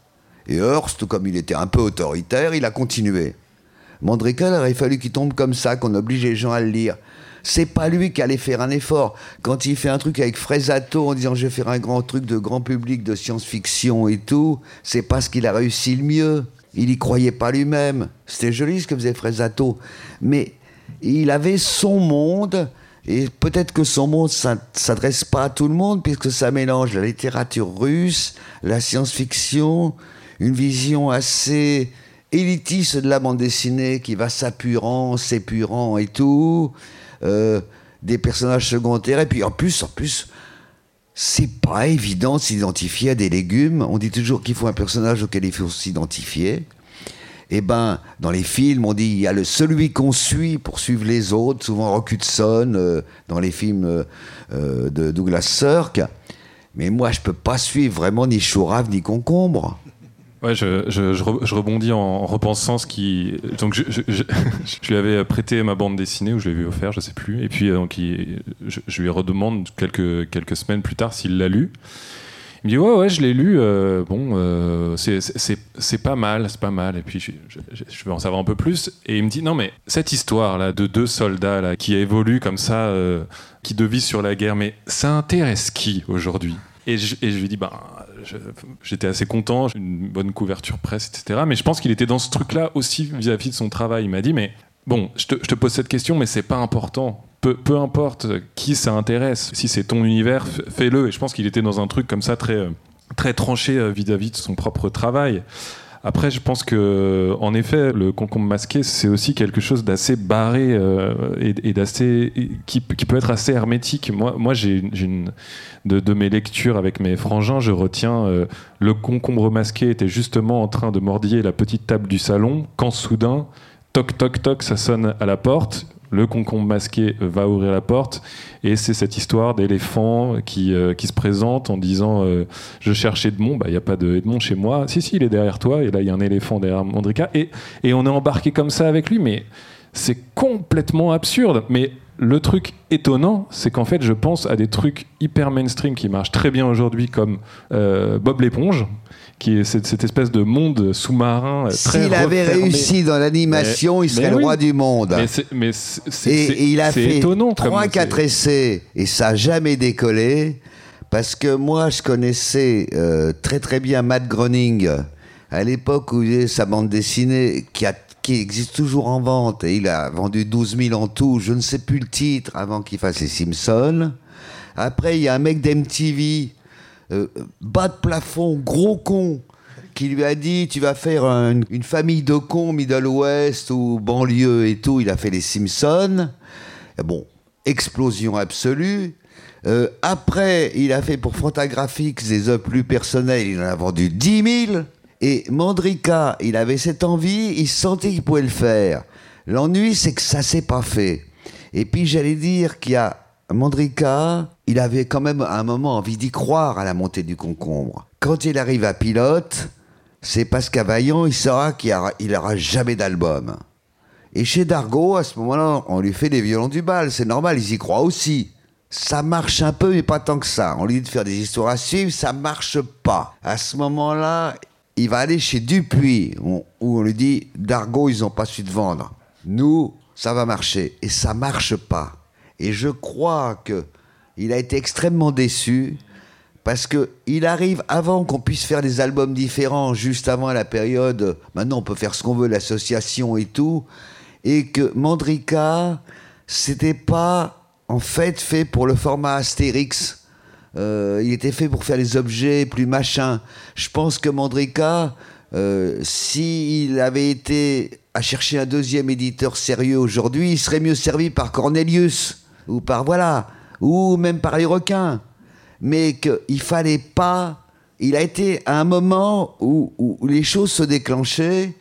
H: Et Hearst, comme il était un peu autoritaire, il a continué. Mandrika, il aurait fallu qu'il tombe comme ça, qu'on oblige les gens à le lire. C'est pas lui qui allait faire un effort. Quand il fait un truc avec Frésato en disant je vais faire un grand truc de grand public, de science-fiction et tout, c'est parce qu'il a réussi le mieux. Il y croyait pas lui-même. C'était joli ce que faisait Frésato. Mais il avait son monde, et peut-être que son monde ne s'adresse pas à tout le monde, puisque ça mélange la littérature russe, la science-fiction, une vision assez élitiste de la bande dessinée qui va s'apurant, s'épurant et tout. Euh, des personnages secondaires. Et puis en plus, en plus, c'est pas évident de s'identifier à des légumes. On dit toujours qu'il faut un personnage auquel il faut s'identifier. Eh ben, dans les films, on dit il y a le celui qu'on suit pour suivre les autres, souvent Rock Hudson, euh, dans les films euh, de Douglas Sirk. Mais moi, je peux pas suivre vraiment ni Chourave ni Concombre.
G: Ouais, je, je, rebondis en, repensant ce qui. Donc, je, lui avais prêté ma bande dessinée, ou je l'ai vu offert, je sais plus. Et puis, euh, donc, je, lui redemande quelques, quelques semaines plus tard s'il l'a lu. Il me dit Ouais, ouais, je l'ai lu. Euh, bon, euh, c'est pas mal, c'est pas mal. Et puis, je, veux en savoir un peu plus. Et il me dit Non, mais cette histoire-là de deux soldats là, qui évoluent comme ça, euh, qui devisent sur la guerre, mais ça intéresse qui aujourd'hui? Et je, et je lui dis, bah, j'étais assez content, une bonne couverture presse, etc. Mais je pense qu'il était dans ce truc-là aussi vis-à-vis de son travail. Il m'a dit, mais bon, je te, je te, pose cette question, mais c'est pas important. Peu, importe qui ça intéresse, si c'est ton univers, fais-le. Et je pense qu'il était dans un truc comme ça très, très tranché euh, vis-à-vis de son propre travail. Après, je pense que, en effet, le concombre masqué, c'est aussi quelque chose d'assez barré euh, et, d'assez qui, peut être assez hermétique. Moi, moi, j'ai une de, de, mes lectures avec mes frangins, je retiens euh, le concombre masqué était justement en train de mordiller la petite table du salon quand soudain, toc toc toc, ça sonne à la porte le concombre masqué va ouvrir la porte. Et c'est cette histoire d'éléphant qui, euh, qui se présente en disant euh, je cherche Edmond, bah il n'y a pas de chez moi. Si si, il est derrière toi. Et là il y a un éléphant derrière Mandrika. Et, et on est embarqué comme ça avec lui. Mais c'est complètement absurde. Mais le truc étonnant, c'est qu'en fait, je pense à des trucs hyper mainstream qui marchent très bien aujourd'hui, comme euh, Bob l'éponge, qui est cette, espèce de monde sous-marin euh, très
H: S'il avait réussi dans l'animation, il serait le roi du monde.
G: Mais
H: c'est, et, il a fait 3-4 essais et ça n'a jamais décollé. Parce que moi, je connaissais euh, très très bien Matt Groening à l'époque où il avait sa bande dessinée qui, a, qui existe toujours en vente. Et il a vendu 12 000 en tout, je ne sais plus le titre, avant qu'il fasse les Simpsons. Après, il y a un mec d'MTV euh, bas de plafond, gros con, qui lui a dit tu vas faire une famille de cons, Middle West ou banlieue et tout. Il a fait les Simpsons. Bon, explosion absolue. Euh, après, il a fait pour Fantagraphics des œuvres plus personnelles. Il en a vendu 10 000. Et Mandrika, il avait cette envie, il sentait qu'il pouvait le faire. L'ennui, c'est que ça s'est pas fait. Et puis, j'allais dire qu'il y a Mandrika, il avait quand même à un moment envie d'y croire à la montée du concombre. Quand il arrive à pilote, c'est parce qu'à Vaillant, il saura qu'il n'aura jamais d'album. Et chez Dargo, à ce moment-là, on lui fait des violons du bal. C'est normal, ils y croient aussi. Ça marche un peu, mais pas tant que ça. On lui dit de faire des histoires à suivre, ça marche pas. À ce moment-là, il va aller chez Dupuis, où on lui dit Dargo, ils n'ont pas su te vendre. Nous, ça va marcher. Et ça marche pas. Et je crois que il a été extrêmement déçu parce que il arrive avant qu'on puisse faire des albums différents, juste avant la période. Maintenant, on peut faire ce qu'on veut, l'association et tout, et que Mandrika, c'était pas en fait fait pour le format Astérix. Euh, il était fait pour faire les objets plus machin. Je pense que Mandrika, euh, s'il avait été à chercher un deuxième éditeur sérieux aujourd'hui, il serait mieux servi par Cornelius ou par voilà ou même par les requins. mais qu'il fallait pas. Il a été à un moment où, les choses se déclenchaient,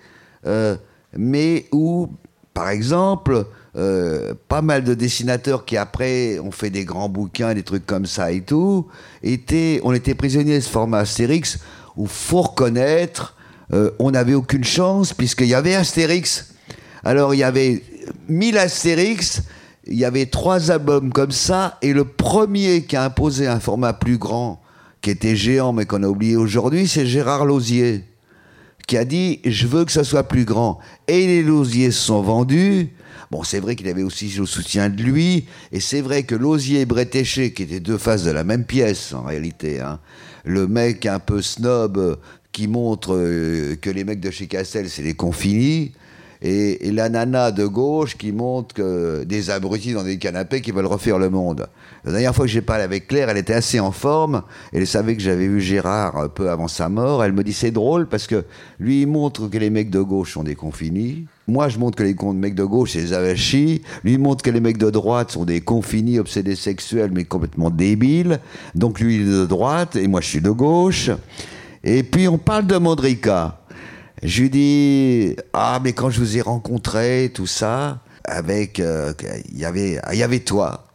H: euh, mais où, par exemple, euh, pas mal de dessinateurs qui après ont fait des grands bouquins, des trucs comme ça et tout, étaient, on était prisonniers de ce format Astérix où faut reconnaître, euh, on n'avait aucune chance puisqu'il y avait Astérix. Alors il y avait 1000 Astérix, il y avait trois albums comme ça, et le premier qui a imposé un format plus grand, qui était géant mais qu'on a oublié aujourd'hui, c'est Gérard Lausier, qui a dit je veux que ça soit plus grand. Et les Lausiers se sont vendus. Bon, c'est vrai qu'il avait aussi le soutien de lui, et c'est vrai que Lausier et Bretéché, qui étaient deux faces de la même pièce en réalité, hein, le mec un peu snob euh, qui montre euh, que les mecs de chez Castel, c'est les confinis, et, la nana de gauche qui montre que des abrutis dans des canapés qui veulent refaire le monde. La dernière fois que j'ai parlé avec Claire, elle était assez en forme. Elle savait que j'avais vu Gérard un peu avant sa mort. Elle me dit c'est drôle parce que lui il montre que les mecs de gauche sont des confinis. Moi, je montre que les mecs de gauche, c'est des avachis. Lui, il montre que les mecs de droite sont des confinis, obsédés sexuels, mais complètement débiles. Donc, lui, il est de droite, et moi, je suis de gauche. Et puis, on parle de Mondrica. Je lui dis Ah, mais quand je vous ai rencontré, tout ça, avec. Euh, il y avait, il y avait toi.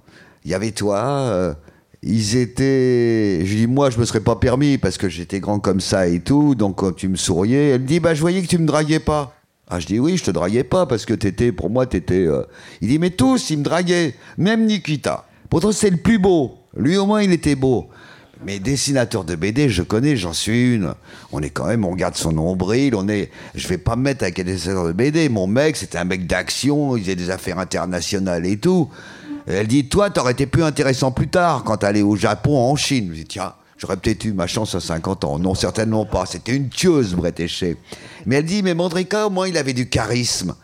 H: Il y avait toi. Euh, ils étaient. Je lui dis Moi, je me serais pas permis parce que j'étais grand comme ça et tout. Donc, quand tu me souriais, elle me dit Bah, je voyais que tu me draguais pas. Ah, je dis oui, je te draguais pas parce que t'étais, pour moi, t'étais. Euh... Il dit mais tous, ils me draguaient, même Nikita. Pourtant, c'est le plus beau. Lui, au moins, il était beau. Mais dessinateur de BD, je connais, j'en suis une. On est quand même, on regarde son nombril, on est. Je vais pas me mettre avec un dessinateur de BD. Mon mec, c'était un mec d'action, il faisait des affaires internationales et tout. elle dit, toi, t'aurais été plus intéressant plus tard quand t'allais au Japon, en Chine. Je dis, tiens, j'aurais peut-être eu ma chance à 50 ans. Non, certainement pas. C'était une tueuse, Bretéché. Mais elle dit, mais Mandrika, au moins, il avait du charisme.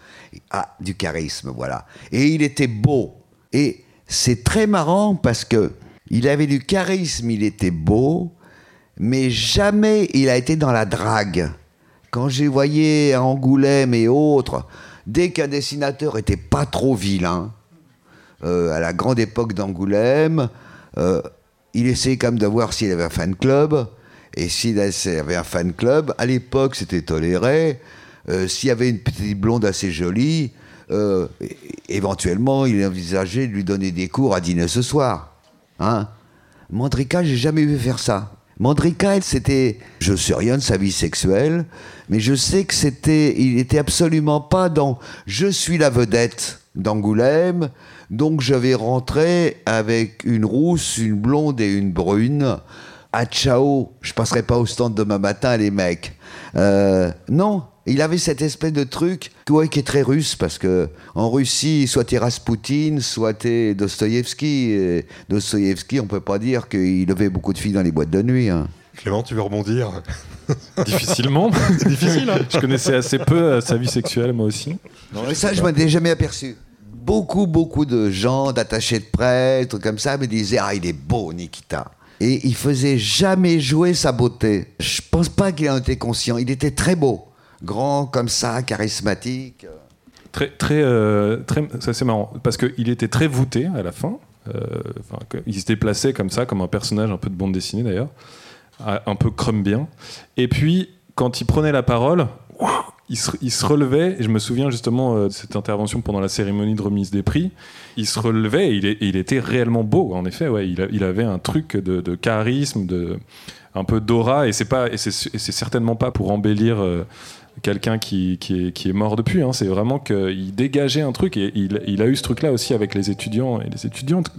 H: Ah, du charisme, voilà. Et il était beau. Et c'est très marrant parce que il avait du charisme, il était beau, mais jamais il a été dans la drague. Quand j'ai voyé à Angoulême et autres, dès qu'un dessinateur était pas trop vilain, euh, à la grande époque d'Angoulême, euh, il essayait quand même de voir s'il avait un fan club. Et s'il avait un fan club, à l'époque c'était toléré. Euh, s'il y avait une petite blonde assez jolie, éventuellement il envisageait de lui donner des cours à dîner ce soir. Hein Mandrika, j'ai jamais vu faire ça. Mandrika, c'était, je sais rien de sa vie sexuelle, mais je sais que c'était, il était absolument pas dans, je suis la vedette d'Angoulême, donc je vais rentrer avec une rousse, une blonde et une brune. À ciao, je passerai pas au stand demain matin, les mecs. Euh, non, il avait cette espèce de truc qui est très russe, parce que en Russie, soit t'es Rasputin, soit t'es Dostoïevski. Dostoïevski, on peut pas dire qu'il avait beaucoup de filles dans les boîtes de nuit. Hein.
F: Clément, tu veux rebondir?
G: Difficilement.
F: C'est difficile. Hein.
G: je connaissais assez peu euh, sa vie sexuelle, moi aussi.
H: Non, ça, je m'en ai jamais aperçu. Beaucoup, beaucoup de gens, d'attachés de trucs comme ça, me disaient Ah, il est beau, Nikita. Et il faisait jamais jouer sa beauté. Je pense pas qu'il en était conscient. Il était très beau grand comme ça, charismatique.
G: Très, très, euh, très ça c'est marrant, parce qu'il était très voûté à la fin. Euh, il se déplaçait comme ça, comme un personnage un peu de bande dessinée d'ailleurs, un peu bien. Et puis, quand il prenait la parole, il se, relevait, et je me souviens justement euh, de cette intervention pendant la cérémonie de remise des prix, il se relevait et il, était réellement beau, en effet, ouais, il, avait un truc de, charisme, de, un peu d'aura, et c'est pas, et c'est certainement pas pour embellir quelqu'un qui, est, mort depuis. Hein. C'est vraiment qu'il dégageait un truc et il, a eu ce truc-là aussi avec les étudiants et les étudiantes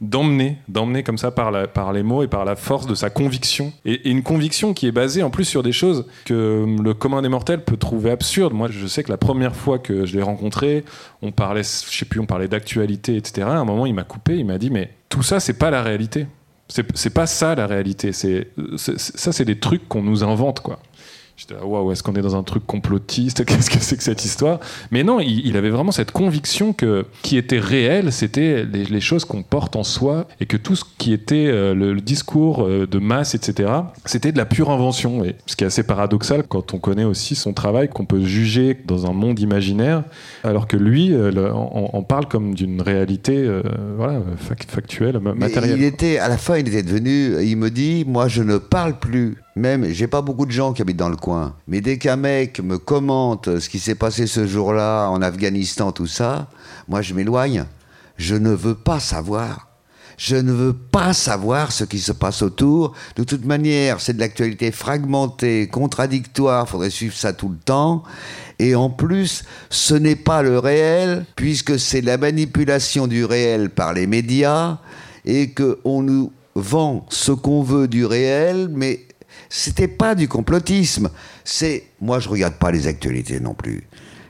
G: d'emmener, d'emmener comme ça par, les mots et par la force de sa conviction. Et, une conviction qui est basée en plus sur des choses que le commun des mortels peut trouver absurdes. Moi, je sais que la première fois que je l'ai rencontré, on parlait, je sais plus, on parlait d'actualité, etc. À un moment, il m'a coupé, il m'a dit mais tout ça, c'est pas la réalité. C'est pas ça la réalité. C'est ça, c'est des trucs qu'on nous invente, quoi. J'étais là, waouh, est-ce qu'on est dans un truc complotiste? Qu'est-ce que c'est que cette histoire? Mais non, il, avait vraiment cette conviction que qui était réel, c'était les, choses qu'on porte en soi et que tout ce qui était euh, le, discours euh, de masse, etc., c'était de la pure invention. Et ce qui est assez paradoxal quand on connaît aussi son travail, qu'on peut juger dans un monde imaginaire, alors que lui euh, on, parle comme d'une réalité voilà, factuelle, matérielle.
H: il était, à la fin, il était devenu, il me dit, moi je ne parle plus même, j'ai pas beaucoup de gens qui habitent dans le coin, mais dès qu'un mec me commente ce qui s'est passé ce jour-là en Afghanistan, tout ça, moi je m'éloigne. Je ne veux pas savoir. Je ne veux pas savoir ce qui se passe autour. De toute manière, c'est de l'actualité fragmentée, contradictoire, faudrait suivre ça tout le temps. Et en plus, ce n'est pas le réel, puisque c'est la manipulation du réel par les médias, et qu'on nous vend ce qu'on veut du réel, mais c'était pas du complotisme. C'est, moi, je regarde pas les actualités non plus.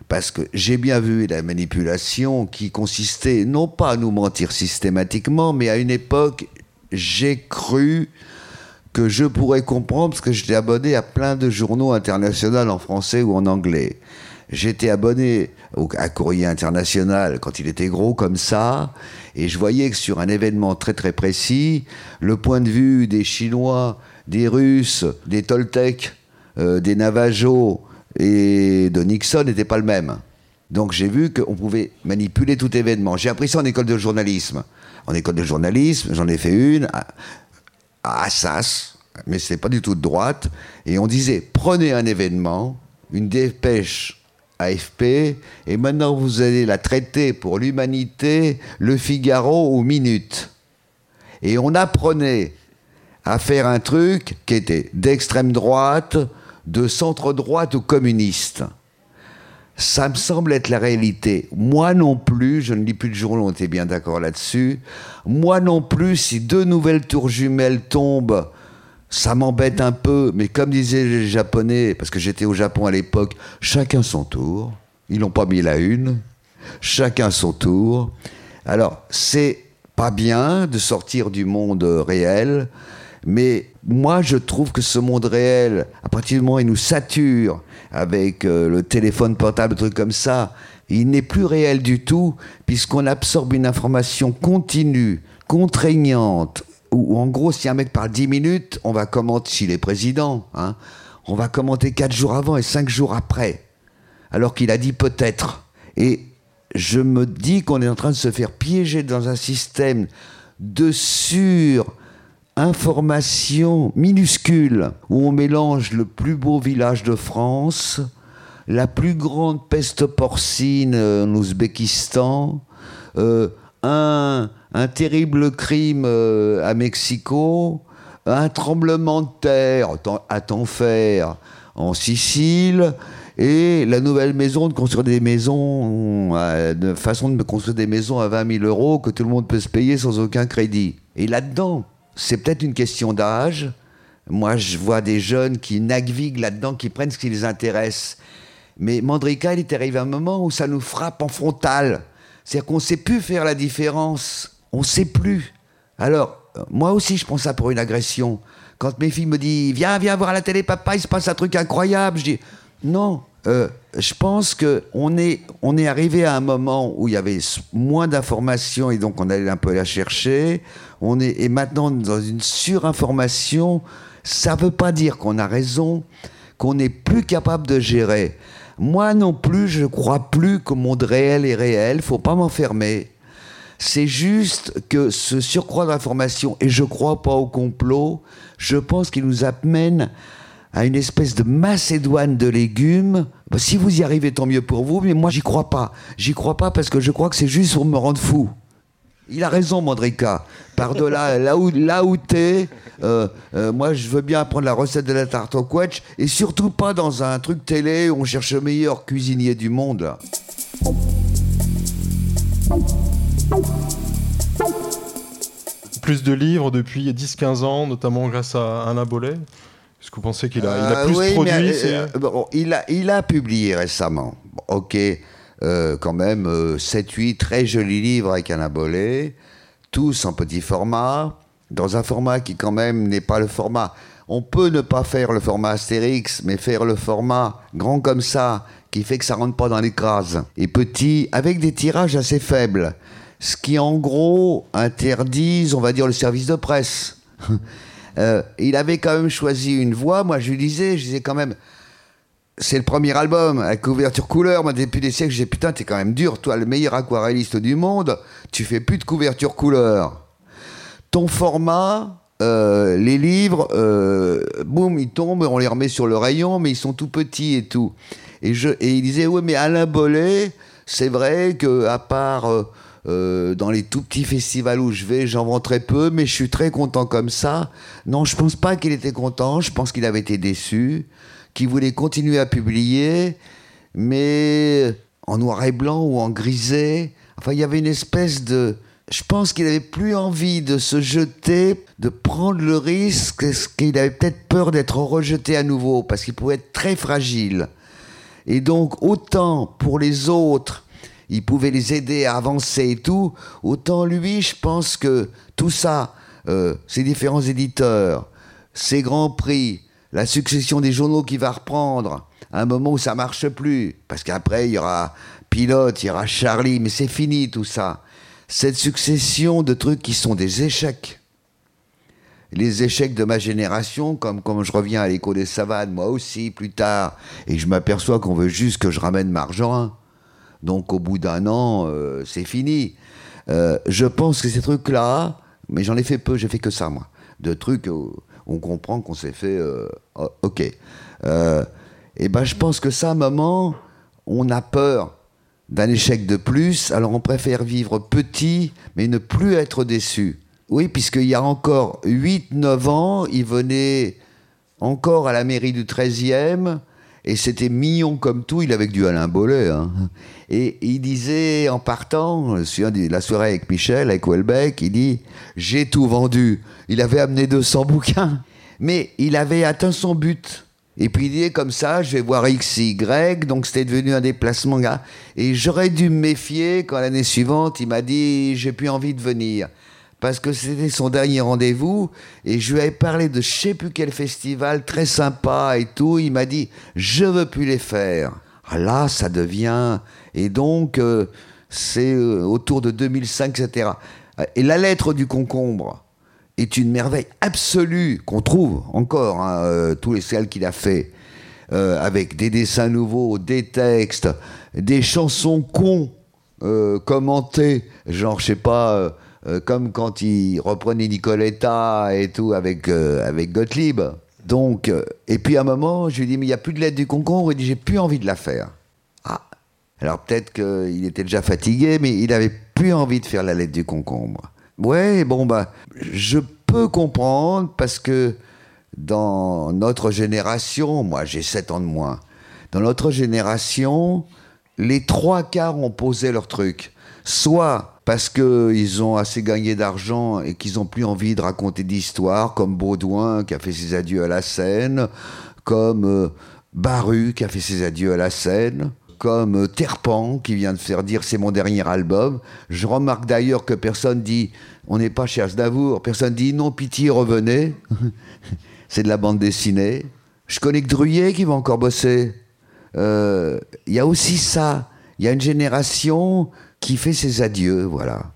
H: Parce que j'ai bien vu la manipulation qui consistait non pas à nous mentir systématiquement, mais à une époque, j'ai cru que je pourrais comprendre parce que j'étais abonné à plein de journaux internationaux en français ou en anglais. J'étais abonné à Courrier International quand il était gros comme ça, et je voyais que sur un événement très très précis, le point de vue des Chinois des Russes, des Toltecs, euh, des Navajos et de Nixon n'était pas le même. Donc j'ai vu qu'on pouvait manipuler tout événement. J'ai appris ça en école de journalisme. En école de journalisme, j'en ai fait une à, Assas, mais c'est pas du tout de droite. Et on disait prenez un événement, une dépêche AFP, et maintenant vous allez la traiter pour l'humanité, le Figaro ou Minute. Et on apprenait à faire un truc qui était d'extrême droite, de centre droite ou communiste. Ça me semble être la réalité. Moi non plus, je ne lis plus de journaux, on était bien d'accord là-dessus. Moi non plus, si deux nouvelles tours jumelles tombent, ça m'embête un peu. Mais comme disaient les Japonais, parce que j'étais au Japon à l'époque, chacun son tour. Ils n'ont pas mis la une. Chacun son tour. Alors, c'est pas bien de sortir du monde réel. Mais moi, je trouve que ce monde réel, à partir du moment où il nous sature avec euh, le téléphone portable, truc comme ça, il n'est plus réel du tout, puisqu'on absorbe une information continue, contraignante, où, en gros, si un mec parle 10 minutes, on va commenter, s'il est président, hein, on va commenter 4 jours avant et 5 jours après, alors qu'il a dit peut-être. Et je me dis qu'on est en train de se faire piéger dans un système de sur information minuscule où on mélange le plus beau village de France, la plus grande peste porcine en Ouzbékistan, euh, un, terrible crime euh, à Mexico, un tremblement de terre à Tenfer en Sicile, et la nouvelle maison de construire des maisons, euh, de façon de construire des maisons à 20 000 euros que tout le monde peut se payer sans aucun crédit. Et là-dedans, c'est peut-être une question d'âge. Moi, je vois des jeunes qui naviguent là-dedans, qui prennent ce qui les intéresse. Mais Mandrika, il est arrivé un moment où ça nous frappe en frontal. C'est-à-dire qu'on ne sait plus faire la différence. On ne sait plus. Alors, euh, moi aussi, je prends ça pour une agression. Quand mes filles me disent Viens, viens voir la télé, papa, il se passe un truc incroyable, je dis Non, euh, je pense qu'on on est arrivé à un moment où il y avait moins d'informations et donc on allait un peu la chercher. On est et maintenant dans une surinformation. Ça ne veut pas dire qu'on a raison, qu'on n'est plus capable de gérer. Moi non plus, je crois plus le monde réel est réel. Faut pas m'enfermer. C'est juste que ce surcroît d'informations, et je crois pas au complot, je pense qu'il nous amène à une espèce de macédoine de légumes. Bah, si vous y arrivez, tant mieux pour vous, mais moi, j'y crois pas. J'y crois pas parce que je crois que c'est juste pour me rendre fou. Il a raison, Mandrika. Par-delà, là où, là où t'es, euh, euh, moi, je veux bien apprendre la recette de la tarte au quetch, et surtout pas dans un truc télé où on cherche le meilleur cuisinier du monde.
F: Plus de livres depuis 10-15 ans, notamment grâce à Alain Bollet. Est-ce que vous pensez qu'il a, il a euh, plus produit
H: euh, il, a, il a publié récemment. ok, euh, quand même, 7-8 très jolis livres avec un Bollet, tous en petit format. dans un format qui quand même n'est pas le format. On peut ne pas faire le format Astérix, mais faire le format grand comme ça, qui fait que ça rentre pas dans les cases, et petit, avec des tirages assez faibles. Ce qui en gros interdise, on va dire, le service de presse. Euh, il avait quand même choisi une voie. Moi, je lui disais, je disais quand même, c'est le premier album, à couverture couleur. Moi, depuis des siècles, disais, putain, t'es quand même dur, toi, le meilleur aquarelliste du monde, tu fais plus de couverture couleur. Ton format, euh, les livres, euh, boum, ils tombent, on les remet sur le rayon, mais ils sont tout petits et tout. Et, je, et il disait, oui, mais Alain Bollet, c'est vrai que à part euh, dans les tout petits festivals où je vais, j'en vends très peu, mais je suis très content comme ça. Non, je pense pas qu'il était content, je pense qu'il avait été déçu, qu'il voulait continuer à publier, mais en noir et blanc ou en grisé. Enfin, il y avait une espèce de... Je pense qu'il avait plus envie de se jeter, de prendre le risque, qu'il avait peut-être peur d'être rejeté à nouveau, parce qu'il pouvait être très fragile. Et donc, autant pour les autres, il pouvait les aider à avancer et tout, autant lui, je pense que tout ça, euh, ces différents éditeurs, ces grands prix, la succession des journaux qui va reprendre, à un moment où ça marche plus, parce qu'après il y aura Pilote, il y aura Charlie, mais c'est fini tout ça. Cette succession de trucs qui sont des échecs. Les échecs de ma génération, comme, comme je reviens à l'écho des savanes, moi aussi, plus tard, et je m'aperçois qu'on veut juste que je ramène Marjan. Donc au bout d'un an, euh, c'est fini. Euh, je pense que ces trucs-là, mais j'en ai fait peu, j'ai fait que ça, moi. De trucs on comprend qu'on s'est fait. Euh, oh, ok. et ben je pense que ça, à un moment, on a peur d'un échec de plus, alors on préfère vivre petit, mais ne plus être déçu. Oui, puisqu'il y a encore 8-9 ans, il venait encore à la mairie du 13e, et c'était mignon comme tout, il avait du Alain Bollet. Hein. Et il disait, en partant, la soirée avec Michel, avec Welbeck, il dit J'ai tout vendu. Il avait amené 200 bouquins. Mais il avait atteint son but. Et puis il disait comme ça, je vais voir X, Y, donc c'était devenu un déplacement. Et j'aurais dû me méfier quand l'année suivante, il m'a dit J'ai plus envie de venir parce que c'était son dernier rendez-vous et je lui avais parlé de je sais plus quel festival très sympa et tout. Il m'a dit je veux plus les faire. Ah là, ça devient et donc euh, c'est euh, autour de 2005, etc. Et la lettre du concombre est une merveille absolue qu'on trouve encore hein, euh, tous les celles qu'il a fait avec des dessins nouveaux, des textes, des chansons cons commentées, genre je sais pas euh, comme quand il reprenait Nicoletta et tout avec, euh, avec Gottlieb. Donc, euh, et puis à un moment, je lui dis, mais il n'y a plus de lettre du concombre. Il dit, j'ai plus envie de la faire. Alors peut-être qu'il était déjà fatigué, mais il avait plus envie de faire la lettre du concombre. Ouais, bon, bah, je peux comprendre parce que dans notre génération, moi j'ai 7 ans de moins, dans notre génération, les trois quarts ont posé leur truc. Soit parce qu'ils ont assez gagné d'argent et qu'ils n'ont plus envie de raconter d'histoires, comme Baudouin qui a fait ses adieux à la scène, comme euh, Baru qui a fait ses adieux à la scène, comme euh, Terpan qui vient de faire dire c'est mon dernier album. Je remarque d'ailleurs que personne dit on n'est pas chez Aznavour, personne dit non pitié revenez, c'est de la bande dessinée. Je connais que Druyer qui va encore bosser. Euh, il y a aussi ça. Il y a une génération qui fait ses adieux, voilà.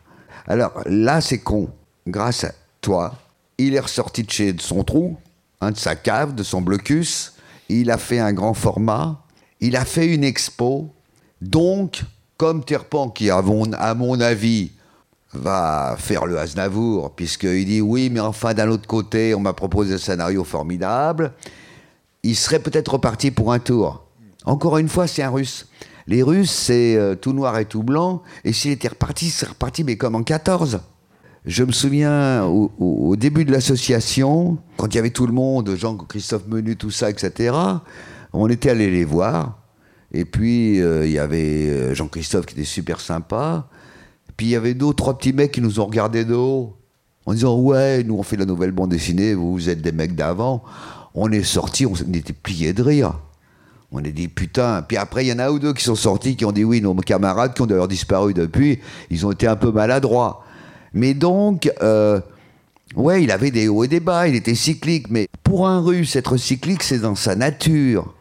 H: Alors là, c'est con. Grâce à toi, il est ressorti de chez son trou, hein, de sa cave, de son blocus. Il a fait un grand format. Il a fait une expo. Donc, comme Terpan, qui, à mon, avis, va faire le Aznavour, puisqu'il dit oui, mais enfin, d'un autre côté, on m'a proposé un scénario formidable, il serait peut-être reparti pour un tour. Encore une fois, c'est un russe. Les Russes, c'est euh, tout noir et tout blanc. Et s'il était reparti, c'est reparti, mais comme en 14. Je me souviens au, début de l'association, quand il y avait tout le monde, Jean-Christophe Menu, tout ça, etc., on était allé les voir. Et puis, euh, il y avait euh, Jean-Christophe qui était super sympa. Puis, il y avait deux, trois petits mecs qui nous ont regardés de haut, en disant Ouais, nous, on fait la nouvelle bande dessinée, vous, êtes des mecs d'avant. On est sortis, on était pliés de rire. On a dit putain. Puis après, il y en a ou deux qui sont sortis, qui ont dit oui, nos camarades qui ont d'ailleurs disparu depuis, ils ont été un peu maladroits. Mais donc, euh, Ouais, il avait des hauts et des bas, il était cyclique, mais pour un russe, être cyclique, c'est dans sa nature.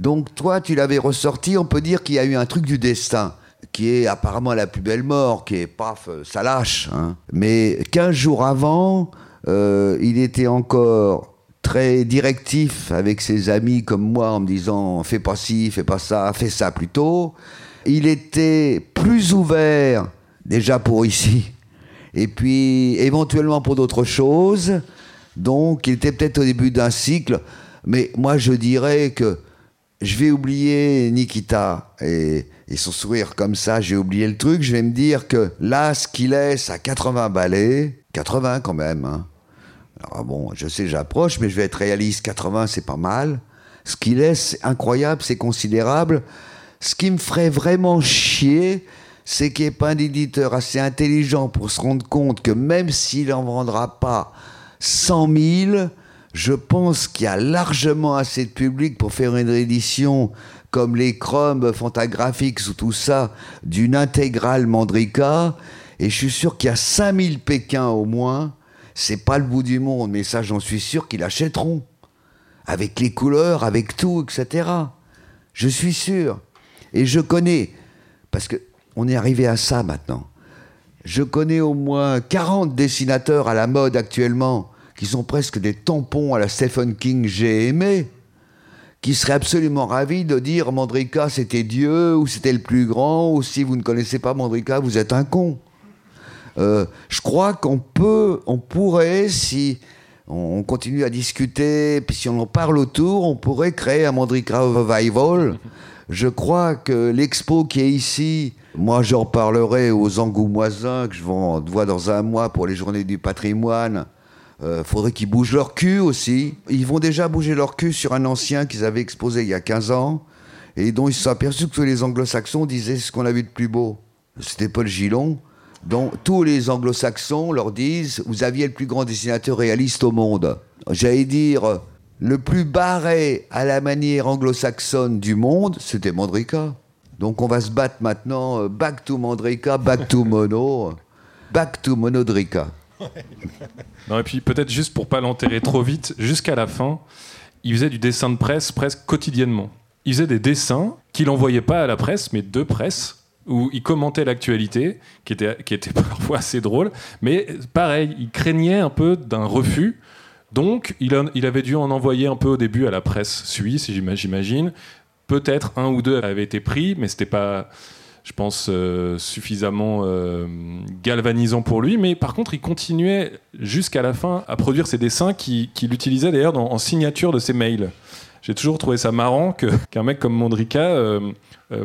H: Donc toi, tu l'avais ressorti, on peut dire qu'il y a eu un truc du destin, qui est apparemment la plus belle mort, qui est paf, ça lâche. Hein. Mais 15 jours avant, euh, il était encore très directif avec ses amis comme moi en me disant fais pas ci, fais pas ça, fais ça plutôt. Il était plus ouvert déjà pour ici et puis éventuellement pour d'autres choses. Donc il était peut-être au début d'un cycle, mais moi je dirais que je vais oublier Nikita et, son sourire comme ça, j'ai oublié le truc, je vais me dire que là, ce qu'il laisse à 80 balais, 80 quand même, hein. alors bon, je sais, j'approche, mais je vais être réaliste, 80 c'est pas mal. Ce qu'il laisse, c'est incroyable, c'est considérable. Ce qui me ferait vraiment chier, c'est qu'il n'y ait pas un éditeur assez intelligent pour se rendre compte que même s'il n'en vendra pas 100 000, je pense qu'il y a largement assez de public pour faire une réédition comme les Chrome Fantagraphics ou tout ça, d'une intégrale Mandrika. Et je suis sûr qu'il y a 5000 Pékins au moins. C'est pas le bout du monde, mais ça, j'en suis sûr qu'ils l'achèteront. Avec les couleurs, avec tout, etc. Je suis sûr. Et je connais, parce que on est arrivé à ça maintenant. Je connais au moins 40 dessinateurs à la mode actuellement qui sont presque des tampons à la Stephen King j'ai aimé, qui seraient absolument ravis de dire Mandrika c'était Dieu, ou c'était le plus grand, ou si vous ne connaissez pas Mandrika, vous êtes un con. Euh, je crois qu'on peut, on pourrait, si on continue à discuter, puis si on en parle autour, on pourrait créer un Mandrika Revival. Je crois que l'expo qui est ici, moi j'en parlerai aux Angoumoisins que je vois dans un mois pour les journées du patrimoine. Euh, faudrait qu'ils bougent leur cul aussi. Ils vont déjà bouger leur cul sur un ancien qu'ils avaient exposé il y a 15 ans et dont ils se sont aperçus que les anglo-saxons disaient ce qu'on a vu de plus beau. C'était Paul Gillon, dont tous les anglo-saxons leur disent Vous aviez le plus grand dessinateur réaliste au monde. J'allais dire le plus barré à la manière anglo-saxonne du monde, c'était Mandrika. Donc on va se battre maintenant, euh, back to Mandrika, back to Mono, back to Monodrika.
G: Non, et puis peut-être juste pour pas l'enterrer trop vite, jusqu'à la fin, il faisait du dessin de presse presque quotidiennement. Il faisait des dessins qu'il n'envoyait pas à la presse, mais de presse, où il commentait l'actualité, qui était, qui était parfois assez drôle, mais pareil, il craignait un peu d'un refus. Donc, il, il avait dû en envoyer un peu au début à la presse suisse, j'imagine. Peut-être un ou deux avaient été pris, mais c'était pas je pense, euh, suffisamment euh, galvanisant pour lui. Mais par contre, il continuait jusqu'à la fin à produire ses dessins qu'il utilisait d'ailleurs en signature de ses mails. J'ai toujours trouvé ça marrant qu'un mec comme Mondrika euh,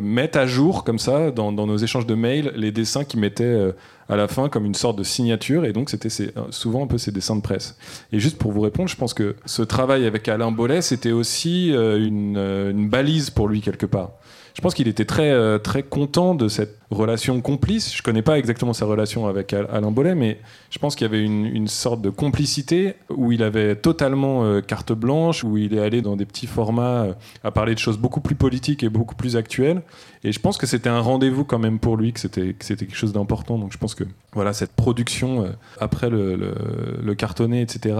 G: mette à jour, comme ça, dans, nos échanges de mails, les dessins qu'il mettait à la fin comme une sorte de signature. Et donc, c'était souvent un peu ses dessins de presse. Et juste pour vous répondre, je pense que ce travail avec Alain Bollet, c'était aussi une balise pour lui quelque part je pense qu'il était très, euh, très content de cette relation complice. Je ne connais pas exactement sa relation avec Alain Bollet, mais je pense qu'il y avait une, sorte de complicité où il avait totalement euh, carte blanche, où il est allé dans des petits formats euh, à parler de choses beaucoup plus politiques et beaucoup plus actuelles. Et je pense que c'était un rendez-vous quand même pour lui, que c'était quelque chose d'important. Donc je pense que voilà, cette production, après le, le, cartonné, etc.,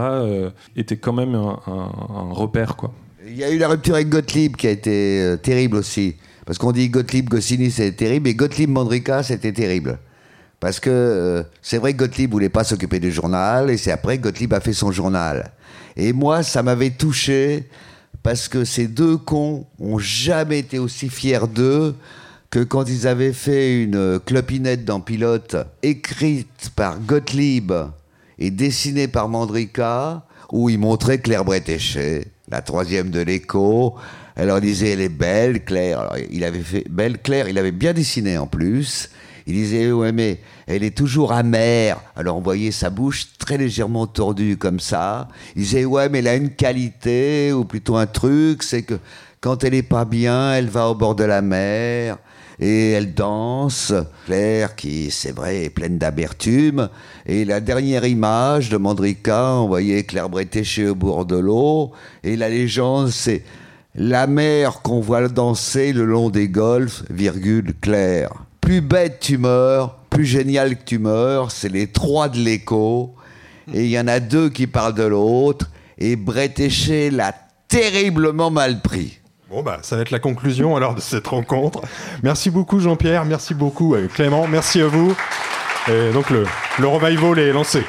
G: était quand même un, un, repère. Quoi.
H: Il y a eu la rupture avec Gottlieb qui a été terrible aussi. Parce qu'on dit Gottlieb Goscinny, c'est terrible, et Gottlieb Mandrika, c'était terrible. Parce que euh, c'est vrai que Gottlieb voulait pas s'occuper du journal, et c'est après que Gottlieb a fait son journal. Et moi, ça m'avait touché, parce que ces deux cons ont jamais été aussi fiers d'eux que quand ils avaient fait une clopinette dans Pilote, écrite par Gottlieb et dessinée par Mandrika, où ils montraient Claire Bretéché, la troisième de l'écho, elle leur disait, elle est belle, Claire. Il avait fait belle, Claire, il avait bien dessiné en plus. Il disait, ouais, mais elle est toujours amère. Alors on voyait sa bouche très légèrement tordue comme ça. Il disait, ouais, mais elle a une qualité, ou plutôt un truc, c'est que quand elle est pas bien, elle va au bord de la mer et elle danse. Claire, qui, c'est vrai, est pleine d'amertume. Et la dernière image de Mandrika, on voyait Claire Bretéché au bord de l'eau. Et la légende, c'est la mer qu'on voit danser le long des golfs, virgule, clair. Plus bête tu meurs, plus génial que tu meurs, c'est les trois de l'écho. et il y en a deux qui parlent de l'autre, et Bretéché l'a terriblement mal pris.
F: Bon, bah, ça va être la conclusion alors de cette rencontre. Merci beaucoup Jean-Pierre, merci beaucoup euh, Clément, merci à vous. Et donc le, le revival est lancé.